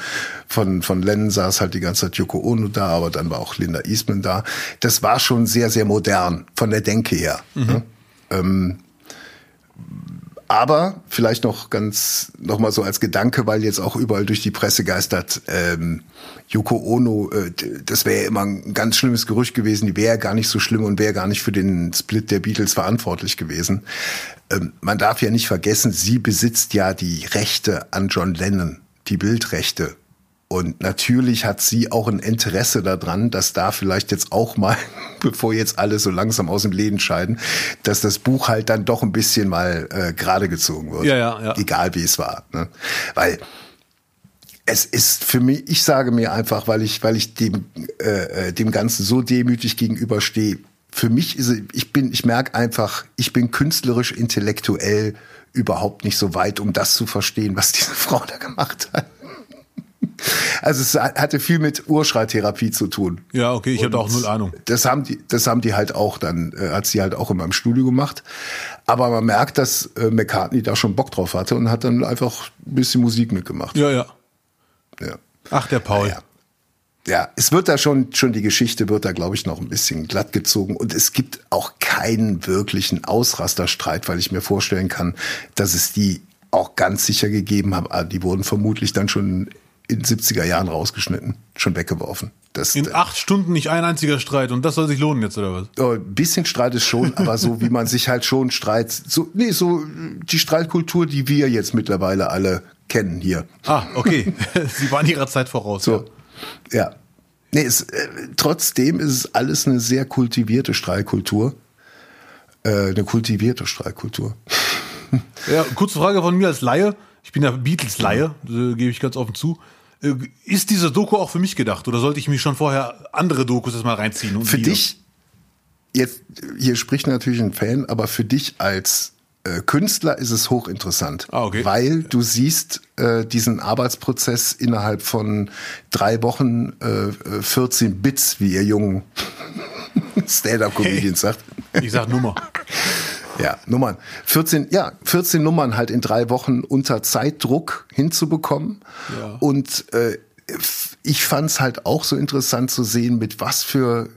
von, von Lennon saß halt die ganze Zeit Yoko Ono da, aber dann war auch Linda Eastman da. Das war schon sehr, sehr modern von der Denke her. Mhm. Ne? Ähm, aber vielleicht noch ganz, noch mal so als Gedanke, weil jetzt auch überall durch die Presse geistert, ähm, Yoko Ono, äh, das wäre ja immer ein ganz schlimmes Gerücht gewesen, die wäre gar nicht so schlimm und wäre gar nicht für den Split der Beatles verantwortlich gewesen. Ähm, man darf ja nicht vergessen, sie besitzt ja die Rechte an John Lennon, die Bildrechte. Und natürlich hat sie auch ein Interesse daran, dass da vielleicht jetzt auch mal, (laughs) bevor jetzt alle so langsam aus dem Leben scheiden, dass das Buch halt dann doch ein bisschen mal äh, gerade gezogen wird. Ja, ja, ja. Egal wie es war. Ne? Weil es ist für mich, ich sage mir einfach, weil ich, weil ich dem, äh, äh dem Ganzen so demütig gegenüberstehe, für mich ist es, ich bin, ich merke einfach, ich bin künstlerisch, intellektuell überhaupt nicht so weit, um das zu verstehen, was diese (laughs) Frau da gemacht hat. Also es hatte viel mit Urschreitherapie zu tun. Ja, okay, ich habe auch null Ahnung. Das haben die, das haben die halt auch dann, äh, hat sie halt auch in meinem Studio gemacht. Aber man merkt, dass äh, McCartney da schon Bock drauf hatte und hat dann einfach ein bisschen Musik mitgemacht. Ja, ja. ja. Ach, der Paul. Ja. ja, es wird da schon, schon die Geschichte wird da, glaube ich, noch ein bisschen glatt gezogen. Und es gibt auch keinen wirklichen Ausrasterstreit, weil ich mir vorstellen kann, dass es die auch ganz sicher gegeben hat. Ah, die wurden vermutlich dann schon in 70er Jahren rausgeschnitten, schon weggeworfen. Das, in acht Stunden nicht ein einziger Streit und das soll sich lohnen jetzt oder was? Oh, ein bisschen Streit ist schon, aber so wie man sich halt schon Streit, so nee, so die Streitkultur, die wir jetzt mittlerweile alle kennen hier. Ah, okay. (laughs) Sie waren ihrer Zeit voraus. So, ja. ja. Nee, es, äh, trotzdem ist es alles eine sehr kultivierte Streitkultur. Äh, eine kultivierte Streitkultur. (laughs) Ja, kurze Frage von mir als Laie. Ich bin ja Beatles-Laie, äh, gebe ich ganz offen zu. Äh, ist diese Doku auch für mich gedacht oder sollte ich mich schon vorher andere Dokus erstmal reinziehen? für dich, jetzt, hier spricht natürlich ein Fan, aber für dich als äh, Künstler ist es hochinteressant, ah, okay. weil du siehst äh, diesen Arbeitsprozess innerhalb von drei Wochen äh, 14 Bits, wie ihr jungen (laughs) Stand-up-Comedians hey, sagt. Ich sag Nummer. (laughs) Ja, Nummern. 14, ja, 14 Nummern halt in drei Wochen unter Zeitdruck hinzubekommen. Ja. Und äh, ich fand es halt auch so interessant zu sehen, mit was für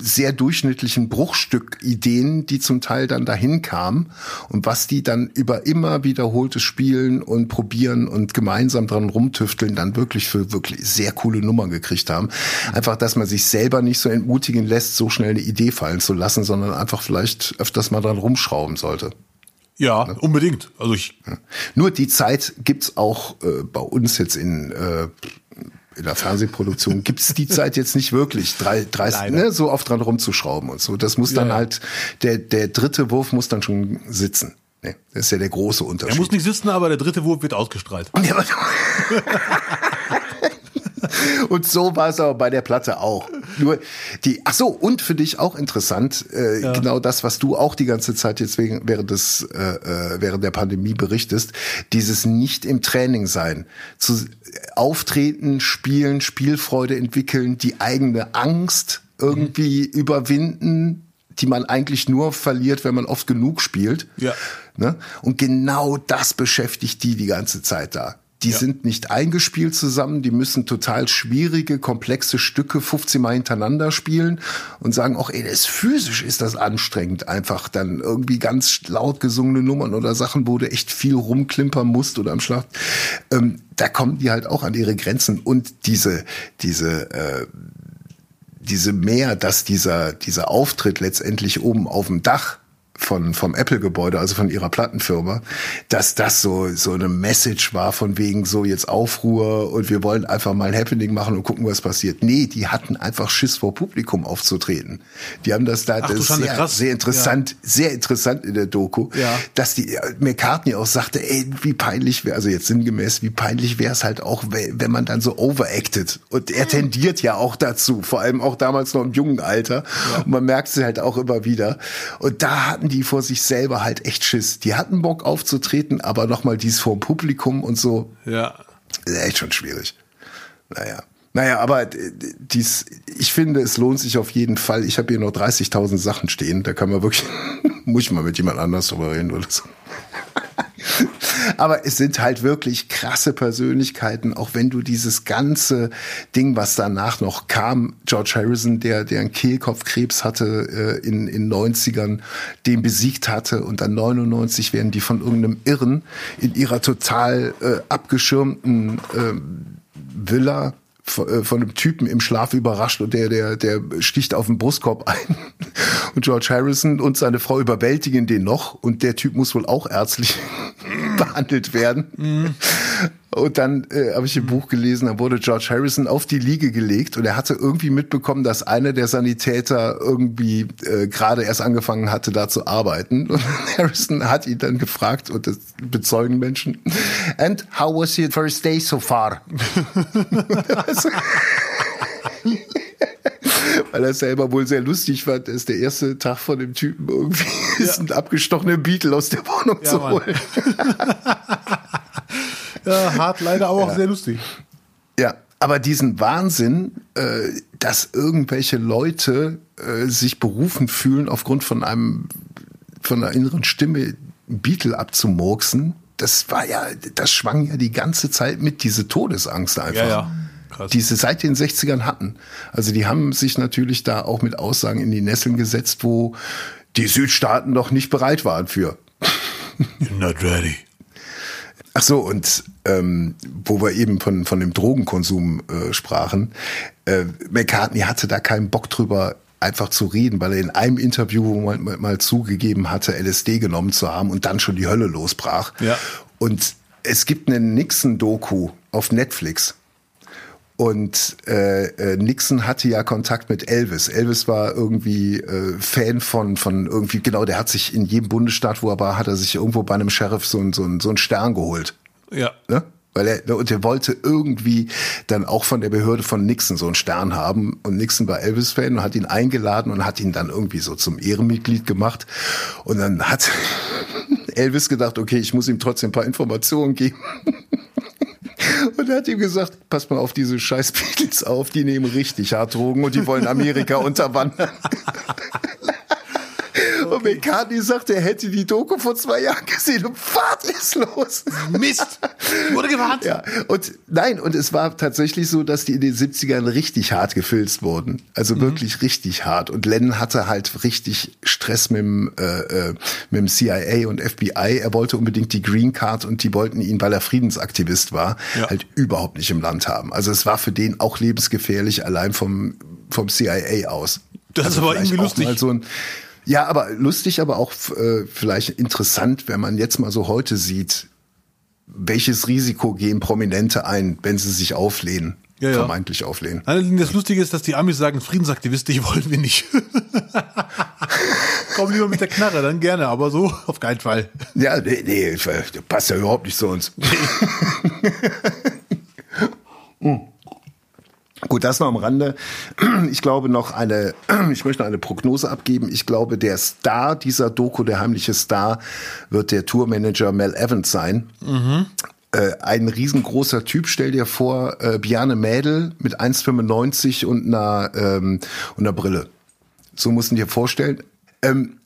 sehr durchschnittlichen Bruchstück-Ideen, die zum Teil dann dahin kamen und was die dann über immer wiederholtes Spielen und Probieren und gemeinsam dran rumtüfteln dann wirklich für wirklich sehr coole Nummern gekriegt haben. Einfach, dass man sich selber nicht so entmutigen lässt, so schnell eine Idee fallen zu lassen, sondern einfach vielleicht öfters mal dran rumschrauben sollte. Ja, ne? unbedingt. Also ich. Nur die Zeit gibt's auch äh, bei uns jetzt in äh, in der Fernsehproduktion gibt's die Zeit jetzt nicht wirklich, drei, 30, ne, so oft dran rumzuschrauben und so. Das muss dann ja, ja. halt, der, der dritte Wurf muss dann schon sitzen. Nee, das ist ja der große Unterschied. Er muss nicht sitzen, aber der dritte Wurf wird ausgestrahlt. Ja, (laughs) und so war es aber bei der Platte auch. Nur die, ach so, und für dich auch interessant, äh, ja. genau das, was du auch die ganze Zeit jetzt wegen, während des, äh, äh, während der Pandemie berichtest, dieses nicht im Training sein, zu auftreten, spielen, Spielfreude entwickeln, die eigene Angst irgendwie mhm. überwinden, die man eigentlich nur verliert, wenn man oft genug spielt. Ja. Ne? Und genau das beschäftigt die die ganze Zeit da. Die ja. sind nicht eingespielt zusammen, die müssen total schwierige, komplexe Stücke 15 Mal hintereinander spielen und sagen auch, ey, das physisch ist das anstrengend, einfach dann irgendwie ganz laut gesungene Nummern oder Sachen, wo du echt viel rumklimpern musst oder am Schlag. Ähm, da kommen die halt auch an ihre Grenzen und diese, diese, äh, diese mehr, dass dieser, dieser Auftritt letztendlich oben auf dem Dach von vom Apple-Gebäude, also von ihrer Plattenfirma, dass das so so eine Message war von wegen so jetzt Aufruhr und wir wollen einfach mal ein Happening machen und gucken, was passiert. Nee, die hatten einfach Schiss vor Publikum aufzutreten. Die haben das da Ach, das sehr, krass. sehr interessant, ja. sehr interessant in der Doku, ja. dass die McCartney auch sagte, ey, wie peinlich wäre, also jetzt sinngemäß, wie peinlich wäre es halt auch, wenn man dann so overacted und er tendiert ja auch dazu, vor allem auch damals noch im jungen Alter ja. und man merkt es halt auch immer wieder und da hatten die vor sich selber halt echt Schiss. Die hatten Bock aufzutreten, aber nochmal dies vor dem Publikum und so. Ja. Echt schon schwierig. Naja. Naja, aber dies, ich finde, es lohnt sich auf jeden Fall. Ich habe hier noch 30.000 Sachen stehen. Da kann man wirklich, (laughs) muss ich mal mit jemand anders drüber reden oder so. Aber es sind halt wirklich krasse Persönlichkeiten, auch wenn du dieses ganze Ding, was danach noch kam, George Harrison, der, der einen Kehlkopfkrebs hatte äh, in, in 90ern, den besiegt hatte und dann 99 werden die von irgendeinem Irren in ihrer total äh, abgeschirmten äh, Villa von einem Typen im Schlaf überrascht und der, der, der sticht auf den Brustkorb (laughs) ein. Und George Harrison und seine Frau überwältigen den noch und der Typ muss wohl auch ärztlich (laughs) behandelt werden. Mhm. Und dann äh, habe ich ein Buch gelesen, da wurde George Harrison auf die Liege gelegt und er hatte irgendwie mitbekommen, dass einer der Sanitäter irgendwie äh, gerade erst angefangen hatte, da zu arbeiten. Und (laughs) Harrison hat ihn dann gefragt, und das bezeugen Menschen, and how was your first day so far? (laughs) Weil er selber wohl sehr lustig fand, ist der erste Tag von dem Typen irgendwie ja. ist ein abgestochener Beetle aus der Wohnung ja, zu holen. (laughs) (laughs) ja, hart leider, aber auch ja. sehr lustig. Ja, aber diesen Wahnsinn, äh, dass irgendwelche Leute äh, sich berufen fühlen, aufgrund von einem, von einer inneren Stimme Beetle abzumurksen, das war ja, das schwang ja die ganze Zeit mit, diese Todesangst einfach. Ja, ja. Krass. die sie seit den 60ern hatten. Also die haben sich natürlich da auch mit Aussagen in die Nesseln gesetzt, wo die Südstaaten noch nicht bereit waren für. You're not ready. Ach so, und ähm, wo wir eben von, von dem Drogenkonsum äh, sprachen, äh, McCartney hatte da keinen Bock drüber, einfach zu reden, weil er in einem Interview mal, mal zugegeben hatte, LSD genommen zu haben und dann schon die Hölle losbrach. Ja. Und es gibt eine Nixon-Doku auf Netflix. Und äh, äh, Nixon hatte ja Kontakt mit Elvis. Elvis war irgendwie äh, Fan von von irgendwie genau. Der hat sich in jedem Bundesstaat, wo er war, hat er sich irgendwo bei einem Sheriff so, ein, so, ein, so einen Stern geholt. Ja. Ne? Weil er und er wollte irgendwie dann auch von der Behörde von Nixon so einen Stern haben. Und Nixon war Elvis-Fan und hat ihn eingeladen und hat ihn dann irgendwie so zum Ehrenmitglied gemacht. Und dann hat (laughs) Elvis gedacht, okay, ich muss ihm trotzdem ein paar Informationen geben. Und er hat ihm gesagt, pass mal auf diese scheiß Beatles auf, die nehmen richtig hart Drogen und die wollen Amerika (laughs) unterwandern. McCartney sagt, er hätte die Doku vor zwei Jahren gesehen und was ist los? Mist! Wurde gewarnt. Ja, und nein, und es war tatsächlich so, dass die in den 70ern richtig hart gefilzt wurden. Also mhm. wirklich richtig hart. Und Lennon hatte halt richtig Stress mit dem, äh, äh mit dem CIA und FBI. Er wollte unbedingt die Green Card und die wollten ihn, weil er Friedensaktivist war, ja. halt überhaupt nicht im Land haben. Also es war für den auch lebensgefährlich, allein vom, vom CIA aus. Das also aber irgendwie lustig. So ein, ja, aber lustig, aber auch äh, vielleicht interessant, wenn man jetzt mal so heute sieht, welches Risiko gehen Prominente ein, wenn sie sich auflehnen? Ja, ja. Vermeintlich auflehnen. Das Lustige ist, dass die Amis sagen, Friedensaktivisten, die (laughs) wollen wir nicht. Komm lieber mit der Knarre, dann gerne, aber so auf keinen Fall. Ja, nee, nee passt ja überhaupt nicht zu uns. (laughs) (laughs) hm. Gut, das noch am Rande. Ich glaube noch eine, ich möchte eine Prognose abgeben. Ich glaube, der Star dieser Doku, der heimliche Star, wird der Tourmanager Mel Evans sein. Mhm. Äh, ein riesengroßer Typ, stell dir vor, äh, Biane Mädel mit 1,95 und einer, ähm, und einer Brille. So musst du dir vorstellen. Ähm,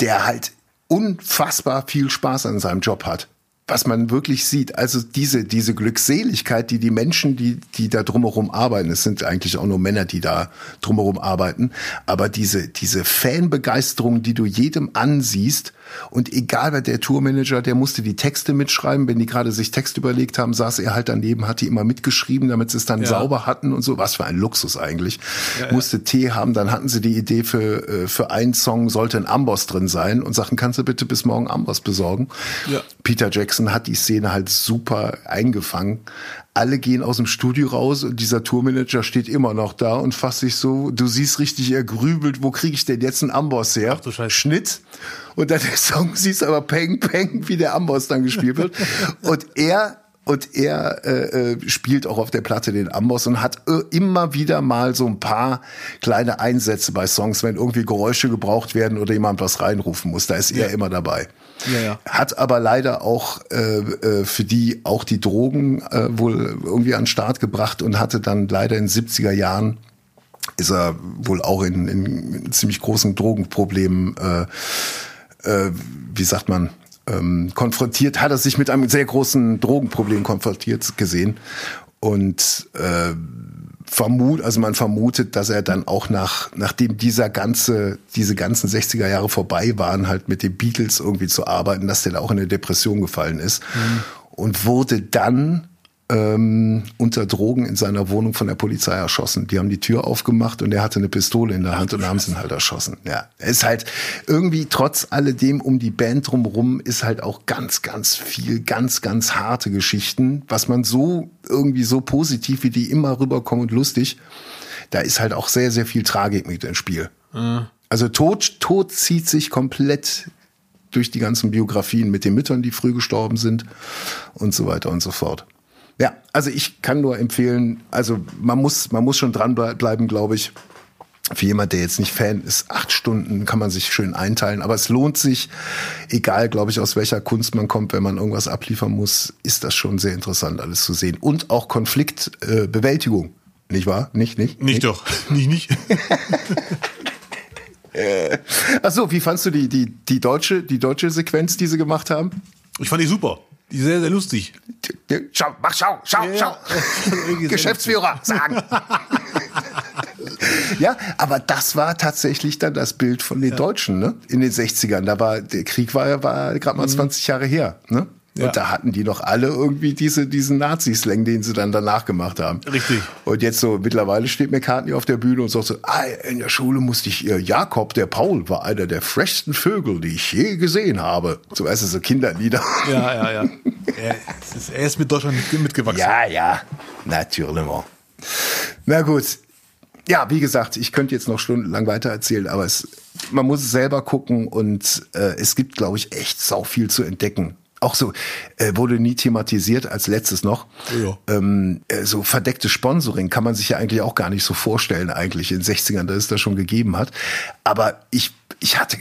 der halt unfassbar viel Spaß an seinem Job hat was man wirklich sieht, also diese, diese Glückseligkeit, die die Menschen, die, die da drumherum arbeiten, es sind eigentlich auch nur Männer, die da drumherum arbeiten, aber diese, diese Fanbegeisterung, die du jedem ansiehst, und egal wer der Tourmanager, der musste die Texte mitschreiben, wenn die gerade sich Text überlegt haben, saß er halt daneben, hat die immer mitgeschrieben, damit sie es dann ja. sauber hatten und so, was für ein Luxus eigentlich. Ja, musste Tee haben, dann hatten sie die Idee für, äh, für einen Song sollte ein Amboss drin sein und sagten, kannst du bitte bis morgen Amboss besorgen? Peter Jackson hat die Szene halt super eingefangen. Alle gehen aus dem Studio raus und dieser Tourmanager steht immer noch da und fasst sich so, du siehst richtig, er grübelt, wo kriege ich denn jetzt einen Amboss her? Ach, du Scheiße. Schnitt. Und dann der Song siehst aber peng, peng, wie der Amboss dann gespielt wird. (laughs) und er und er äh, äh, spielt auch auf der Platte den Amboss und hat äh, immer wieder mal so ein paar kleine Einsätze bei Songs, wenn irgendwie Geräusche gebraucht werden oder jemand was reinrufen muss. Da ist ja. er immer dabei. Ja, ja. Hat aber leider auch äh, äh, für die auch die Drogen äh, wohl irgendwie an den Start gebracht und hatte dann leider in 70er Jahren ist er wohl auch in, in ziemlich großen Drogenproblemen, äh, äh, wie sagt man, ähm, konfrontiert, hat er sich mit einem sehr großen Drogenproblem konfrontiert gesehen und äh, vermut, also man vermutet, dass er dann auch nach, nachdem dieser ganze, diese ganzen 60er Jahre vorbei waren, halt mit den Beatles irgendwie zu arbeiten, dass der da auch in eine Depression gefallen ist mhm. und wurde dann ähm, unter Drogen in seiner Wohnung von der Polizei erschossen. Die haben die Tür aufgemacht und er hatte eine Pistole in der Hand und haben ihn halt erschossen. Ja, ist halt irgendwie trotz alledem um die Band drumherum ist halt auch ganz, ganz viel, ganz, ganz harte Geschichten, was man so irgendwie so positiv wie die immer rüberkommen und lustig. Da ist halt auch sehr, sehr viel Tragik mit im Spiel. Mhm. Also Tod, Tod zieht sich komplett durch die ganzen Biografien mit den Müttern, die früh gestorben sind und so weiter und so fort. Ja, also ich kann nur empfehlen, also man muss, man muss schon dranbleiben, glaube ich. Für jemand, der jetzt nicht Fan ist, acht Stunden kann man sich schön einteilen. Aber es lohnt sich, egal, glaube ich, aus welcher Kunst man kommt, wenn man irgendwas abliefern muss, ist das schon sehr interessant, alles zu sehen. Und auch Konfliktbewältigung. Äh, nicht wahr? Nicht, nicht? Nicht, nicht? doch. (laughs) Nicht, nicht. (laughs) Ach so, wie fandst du die, die, die deutsche, die deutsche Sequenz, die sie gemacht haben? Ich fand die super. Die sehr, sehr lustig. Schau, mach, schau, schau, ja, schau. (laughs) Geschäftsführer, sagen. (laughs) ja, aber das war tatsächlich dann das Bild von den ja. Deutschen, ne? In den 60ern. Da war, der Krieg war, war gerade mal 20 mhm. Jahre her, ne? Ja. Und da hatten die noch alle irgendwie diese, diesen Nazi-Slang, den sie dann danach gemacht haben. Richtig. Und jetzt so, mittlerweile steht McCartney auf der Bühne und sagt so, ah, in der Schule musste ich, ihr Jakob, der Paul, war einer der freshsten Vögel, die ich je gesehen habe. So, weißt du, so Kinderlieder. Ja, ja, ja. (laughs) er, ist, er ist mit Deutschland mitgewachsen. Ja, ja, natürlich. Na gut. Ja, wie gesagt, ich könnte jetzt noch stundenlang weiter erzählen, aber es, man muss es selber gucken und äh, es gibt, glaube ich, echt sau viel zu entdecken auch so, äh, wurde nie thematisiert, als letztes noch. Ja. Ähm, äh, so verdecktes Sponsoring kann man sich ja eigentlich auch gar nicht so vorstellen, eigentlich in den 60ern, dass es das schon gegeben hat. Aber ich, ich hatte,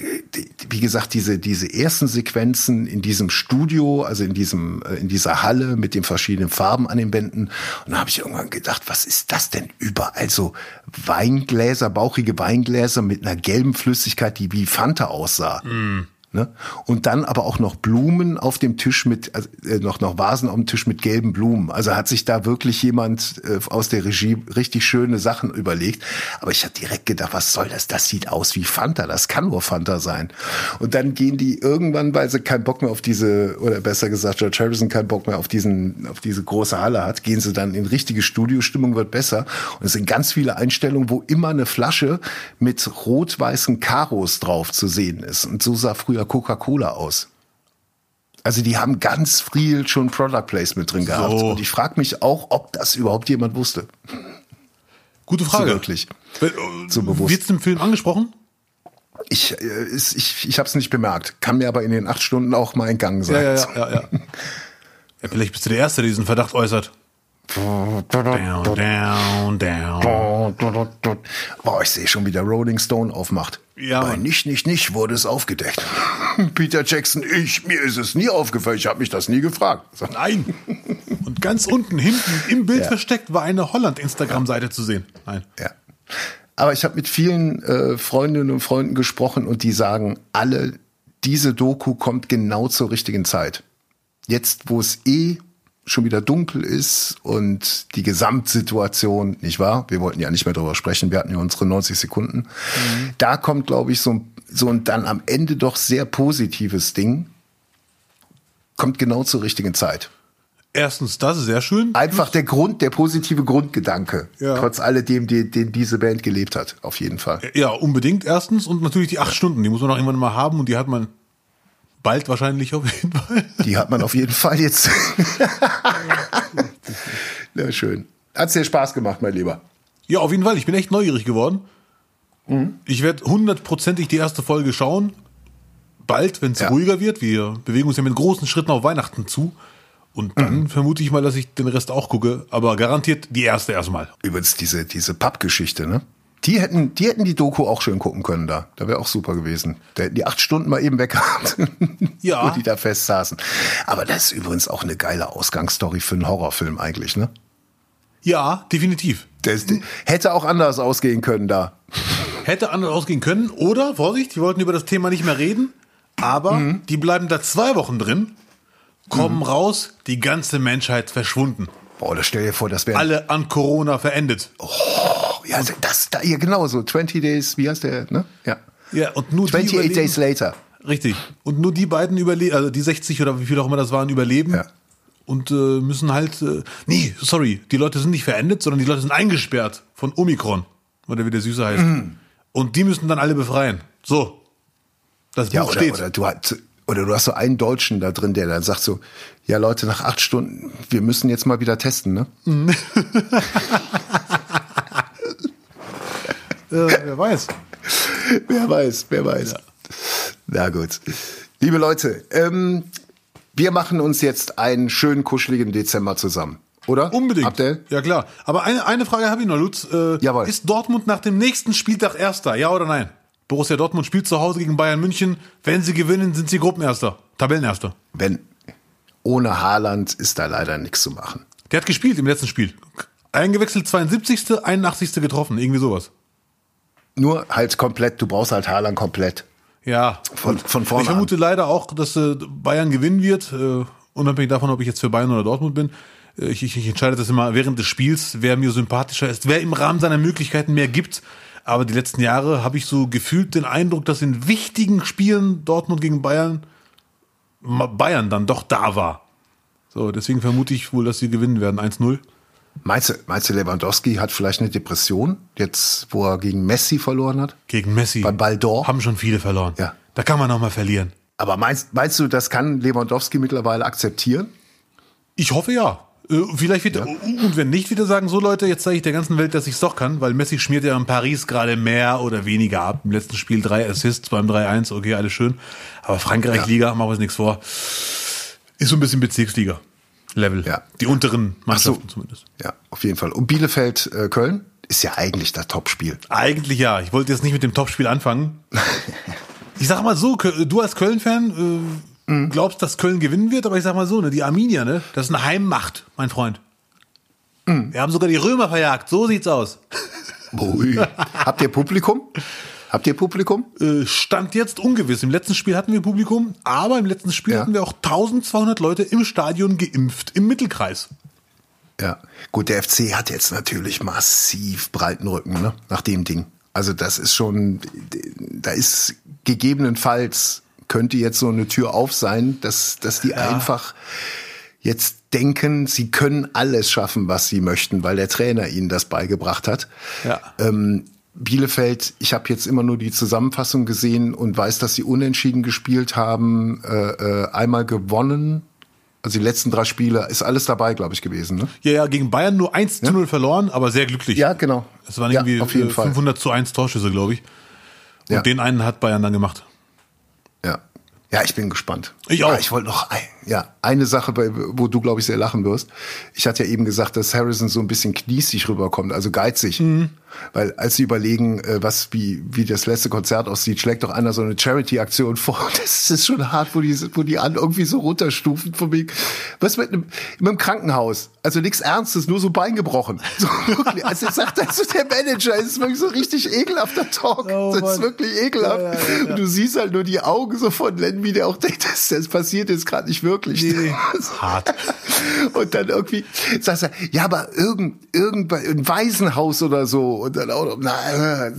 wie gesagt, diese, diese ersten Sequenzen in diesem Studio, also in diesem, äh, in dieser Halle mit den verschiedenen Farben an den Wänden. Und da habe ich irgendwann gedacht, was ist das denn überall so Weingläser, bauchige Weingläser mit einer gelben Flüssigkeit, die wie Fanta aussah. Mm. Ne? Und dann aber auch noch Blumen auf dem Tisch mit, also, äh, noch, noch Vasen auf dem Tisch mit gelben Blumen. Also hat sich da wirklich jemand äh, aus der Regie richtig schöne Sachen überlegt. Aber ich hatte direkt gedacht, was soll das? Das sieht aus wie Fanta. Das kann nur Fanta sein. Und dann gehen die irgendwann, weil sie keinen Bock mehr auf diese, oder besser gesagt, George Harrison keinen Bock mehr auf diesen, auf diese große Halle hat, gehen sie dann in richtige Studiostimmung, wird besser. Und es sind ganz viele Einstellungen, wo immer eine Flasche mit rot-weißen Karos drauf zu sehen ist. Und so sah früher Coca-Cola aus. Also die haben ganz viel schon Product Placement drin gehabt. So. Und ich frage mich auch, ob das überhaupt jemand wusste. Gute Frage. So wirklich. So bewusst. Wird's im Film angesprochen? Ich, äh, ist, ich, ich habe es nicht bemerkt. Kann mir aber in den acht Stunden auch mal entgangen sein. Ja, ja, ja, ja, ja. (laughs) ja vielleicht bist du der Erste, der diesen Verdacht äußert. Down, down, down. Boah, ich sehe schon, wie der Rolling Stone aufmacht. Ja, Bei. Nicht, nicht, nicht wurde es aufgedeckt. (laughs) Peter Jackson, ich, mir ist es nie aufgefallen, ich habe mich das nie gefragt. So. Nein. (laughs) Und ganz unten, hinten, im Bild Ja. versteckt, war eine Holland-Instagram-Seite zu sehen. Nein. Ja. Aber ich habe mit vielen äh, Freundinnen und Freunden gesprochen und die sagen alle, diese Doku kommt genau zur richtigen Zeit. Jetzt, wo es eh schon wieder dunkel ist und die Gesamtsituation, nicht wahr? Wir wollten ja nicht mehr drüber sprechen, wir hatten ja unsere 90 Sekunden. Da kommt, glaube ich, so, ein- so ein dann am Ende doch sehr positives Ding. Kommt genau zur richtigen Zeit. Erstens, das ist sehr schön. Einfach der Grund, der positive Grundgedanke, Ja. trotz alledem, die, den diese Band gelebt hat, auf jeden Fall. Ja, unbedingt erstens. Und natürlich die acht Stunden, die muss man auch irgendwann mal haben und die hat man bald wahrscheinlich auf jeden Fall. Die hat man auf jeden Fall jetzt. (laughs) ja, schön. Hat's dir Spaß gemacht, mein Lieber. Ja, auf jeden Fall. Ich bin echt neugierig geworden. Mhm. Ich werde hundertprozentig die erste Folge schauen. Bald, wenn es Ja. ruhiger wird. Wir bewegen uns ja mit großen Schritten auf Weihnachten zu. Und dann Mhm. vermute ich mal, dass ich den Rest auch gucke. Aber garantiert die erste erstmal. Übrigens diese, diese Pappgeschichte, ne? Die hätten, die hätten die Doku auch schön gucken können da. Da wäre auch super gewesen. Da hätten die acht Stunden mal eben weg gehabt. Ja. (laughs) Wo die da fest saßen. Aber das ist übrigens auch eine geile Ausgangsstory für einen Horrorfilm eigentlich, ne? Ja, definitiv. Das hätte auch anders ausgehen können da. Hätte anders ausgehen können. Oder, Vorsicht, wir wollten über das Thema nicht mehr reden. Aber Mhm. die bleiben da zwei Wochen drin, kommen raus, die ganze Menschheit verschwunden. Boah, das stell dir vor, das wäre Alle an Corona verendet. Oh, ja, das da ja genau so 20 Days, wie heißt der, ne? Ja. Ja, und nur die 28 überleben. Days later. Richtig. Und nur die beiden überleben, also die 60 oder wie viel auch immer das waren, überleben. Ja. Und äh, müssen halt. Äh, nee, sorry, die Leute sind nicht verendet, sondern die Leute sind eingesperrt von Omikron. Oder wie der Süße heißt. Mhm. Und die müssen dann alle befreien. So. Das Ja, Buch oder, steht. oder du hast oder du hast so einen Deutschen da drin, der dann sagt so, ja Leute, nach acht Stunden, wir müssen jetzt mal wieder testen, ne? (laughs) Äh, wer weiß. Wer weiß, wer weiß. Na gut. Liebe Leute, ähm, wir machen uns jetzt einen schönen, kuscheligen Dezember zusammen. Oder? Unbedingt. Abdel? Ja, klar. Aber eine, eine Frage habe ich noch, Lutz. Äh, Jawohl. Ist Dortmund nach dem nächsten Spieltag Erster? Ja oder nein? Borussia Dortmund spielt zu Hause gegen Bayern München. Wenn sie gewinnen, sind sie Gruppenerster. Tabellenerster. Wenn ohne Haaland ist da leider nichts zu machen. Der hat gespielt im letzten Spiel. Eingewechselt 72., 81. getroffen. Irgendwie sowas. Nur halt komplett, du brauchst halt Haaland komplett. Ja. Von- von vorne Ich vermute leider auch, dass äh, Bayern gewinnen wird. Äh, unabhängig davon, ob ich jetzt für Bayern oder Dortmund bin. Äh, ich, ich, ich entscheide das immer während des Spiels, wer mir sympathischer ist, wer im Rahmen seiner Möglichkeiten mehr gibt. Aber die letzten Jahre habe ich so gefühlt den Eindruck, dass in wichtigen Spielen Dortmund gegen Bayern Bayern dann doch da war. So, deswegen vermute ich wohl, dass sie gewinnen werden. 1-0. Meinst du, meinst du, Lewandowski hat vielleicht eine Depression, jetzt wo er gegen Messi verloren hat? Gegen Messi. Beim Ball d'Or? Haben schon viele verloren. Ja. Da kann man noch mal verlieren. Aber meinst, meinst du, das kann Lewandowski mittlerweile akzeptieren? Ich hoffe ja. Äh, Vielleicht wird und wenn nicht, wieder sagen, so Leute, jetzt zeige ich der ganzen Welt, dass ich es doch kann, weil Messi schmiert ja in Paris gerade mehr oder weniger ab. Im letzten Spiel drei Assists beim 3-1, okay, alles schön. Aber Frankreich-Liga, machen wir uns nichts vor. Ist so ein bisschen Bezirksliga-Level. Ja. Die unteren Mannschaften so. zumindest. Ja, auf jeden Fall. Und Bielefeld, äh, Köln ist ja eigentlich das Topspiel. Eigentlich ja. Ich wollte jetzt nicht mit dem Topspiel anfangen. (laughs) Ich sag mal so, du als Köln-Fan äh, glaubst, dass Köln gewinnen wird, aber ich sag mal so, ne, die Arminia, ne, das ist eine Heimmacht, mein Freund. Wir haben sogar die Römer verjagt. So sieht's aus. Ui. Habt ihr Publikum? Habt ihr Publikum? Äh, Stand jetzt ungewiss. Im letzten Spiel hatten wir Publikum, aber im letzten Spiel Ja. hatten wir auch 1200 Leute im Stadion geimpft, im Mittelkreis. Ja. Gut, der FC hat jetzt natürlich massiv breiten Rücken, ne? Nach dem Ding. Also das ist schon, da ist gegebenenfalls könnte jetzt so eine Tür auf sein, dass, dass die einfach jetzt denken, sie können alles schaffen, was sie möchten, weil der Trainer ihnen das beigebracht hat. Ja. Ähm, Bielefeld, ich habe jetzt immer nur die Zusammenfassung gesehen und weiß, dass sie unentschieden gespielt haben, äh, äh, einmal gewonnen. Also die letzten drei Spiele ist alles dabei, glaube ich, gewesen. Ne? Ja, ja, gegen Bayern nur 1 zu 0 verloren, aber sehr glücklich. Ja, genau. Es waren Ja, irgendwie auf jeden äh, Fall. 500 zu 1 Torschüsse, glaube ich. Und Ja. den einen hat Bayern dann gemacht. Ja. Ich bin gespannt. Ich auch. Ah, ich wollte noch ein, ja, eine Sache, wo du, glaube ich, sehr lachen wirst. Ich hatte ja eben gesagt, dass Harrison so ein bisschen kniesig rüberkommt, also geizig. Mhm. Weil als sie überlegen, äh, was wie, wie das letzte Konzert aussieht, schlägt doch einer so eine Charity-Aktion vor. (laughs) Das ist schon hart, wo die, wo die an irgendwie so runterstufen von wegen, was mit einem, mit einem Krankenhaus. Also nichts Ernstes, nur so Bein gebrochen. (laughs) So, wirklich. Also sagt also der Manager, es ist wirklich so richtig ekelhafter Talk. Oh, das ist Mann. wirklich ekelhaft. Und du siehst halt nur die Augen so von Len, wie der auch denkt, das, das passiert jetzt gerade nicht wirklich. (laughs) Hart. Und dann irgendwie sagst du, ja, aber irgend, irgend, ein Waisenhaus oder so. Und dann auch noch, na, äh,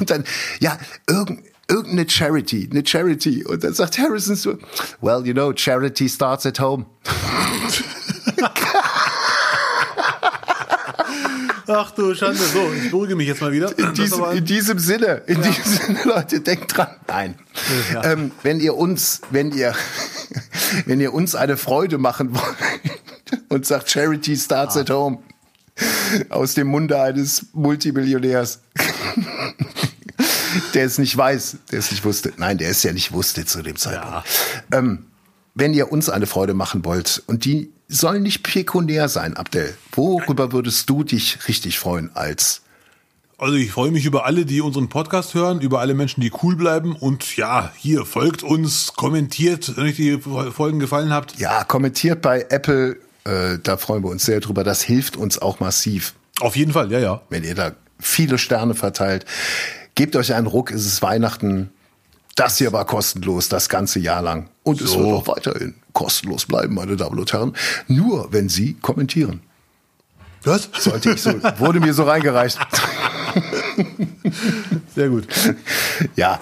und dann, ja, irgend, irgendeine Charity, eine Charity. Und dann sagt Harrison so, well, you know, charity starts at home. (laughs) Ach du Schande. So, ich beruhige mich jetzt mal wieder. In diesem, in diesem Sinne, in diesem Sinne, Leute, denkt dran. Nein. Ja. Ähm, wenn ihr uns, wenn ihr, (laughs) wenn ihr uns eine Freude machen wollt und sagt Charity starts at home aus dem Munde eines Multimillionärs, (laughs) der es nicht weiß, der es nicht wusste. Nein, der es ja nicht wusste zu dem Zeitpunkt. Ähm, wenn ihr uns eine Freude machen wollt und die soll nicht pekuniär sein, Abdel, worüber würdest du dich richtig freuen als Also ich freue mich über alle, die unseren Podcast hören, über alle Menschen, die cool bleiben und ja, hier folgt uns, kommentiert, wenn euch die Folgen gefallen habt. Ja, kommentiert bei Apple, äh, da freuen wir uns sehr drüber. Das hilft uns auch massiv, Auf jeden Fall, ja, ja. wenn ihr da viele Sterne verteilt. Gebt euch einen Ruck, es ist Weihnachten. Das hier war kostenlos das ganze Jahr lang. Und es So. wird auch weiterhin kostenlos bleiben, meine Damen und Herren. Nur wenn Sie kommentieren. Was? Sollte ich so, wurde mir so reingereicht. Sehr gut. ja,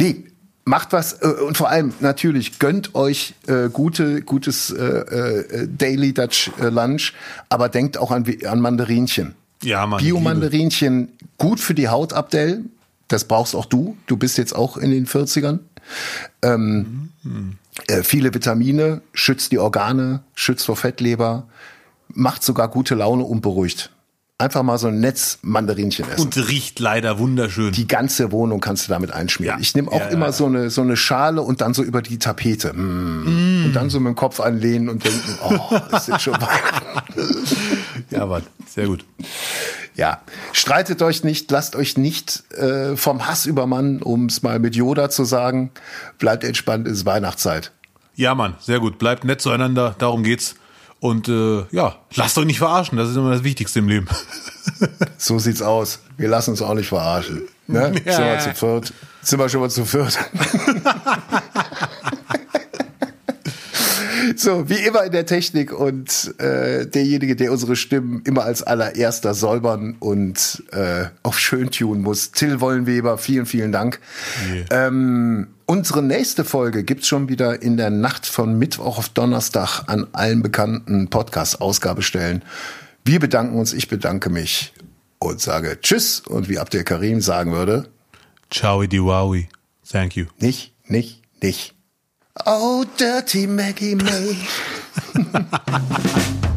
nee, macht was äh, und vor allem natürlich gönnt euch äh, gute, gutes äh, äh, Daily Dutch äh, Lunch, aber denkt auch an, an Mandarinchen. Ja, Mann. Bio-Mandarinchen, gut für die Haut, Abdel. Das brauchst auch du. Du bist jetzt auch in den 40ern. Ähm, äh, viele Vitamine, schützt die Organe, schützt vor Fettleber, macht sogar gute Laune und beruhigt. Einfach mal so ein Netz Mandarinchen essen. Und riecht leider wunderschön. Die ganze Wohnung kannst du damit einschmieren. Ja. Ich nehme auch Ja, immer ja. so eine so eine Schale und dann so über die Tapete. Mm. Und dann so mit dem Kopf anlehnen und denken, oh, ist jetzt schon (laughs) Weihnachten. ja, Mann. Sehr gut. Ja, streitet euch nicht, lasst euch nicht äh, vom Hass übermannen, um es mal mit Yoda zu sagen. Bleibt entspannt, es ist Weihnachtszeit. Ja, Mann. Sehr gut. Bleibt nett zueinander. Darum geht's. Und äh, ja, lasst euch nicht verarschen. Das ist immer das Wichtigste im Leben. (laughs) So sieht's aus. Wir lassen uns auch nicht verarschen. Ne? (laughs) Ja. Sind wir zu viert? Sind wir schon mal zu viert? (laughs) (laughs) So, wie immer in der Technik und äh, derjenige, der unsere Stimmen immer als allererster säubern und äh, auf schön tun muss. Till Wollenweber, vielen, vielen Dank. Ähm, unsere nächste Folge gibt's schon wieder in der Nacht von Mittwoch auf Donnerstag an allen bekannten Podcast-Ausgabestellen. Wir bedanken uns, ich bedanke mich und sage Tschüss und wie Abdel Karim sagen würde, Ciao, di wowi. Thank you. nicht, nicht, nicht. Oh, dirty Maggie May. (laughs)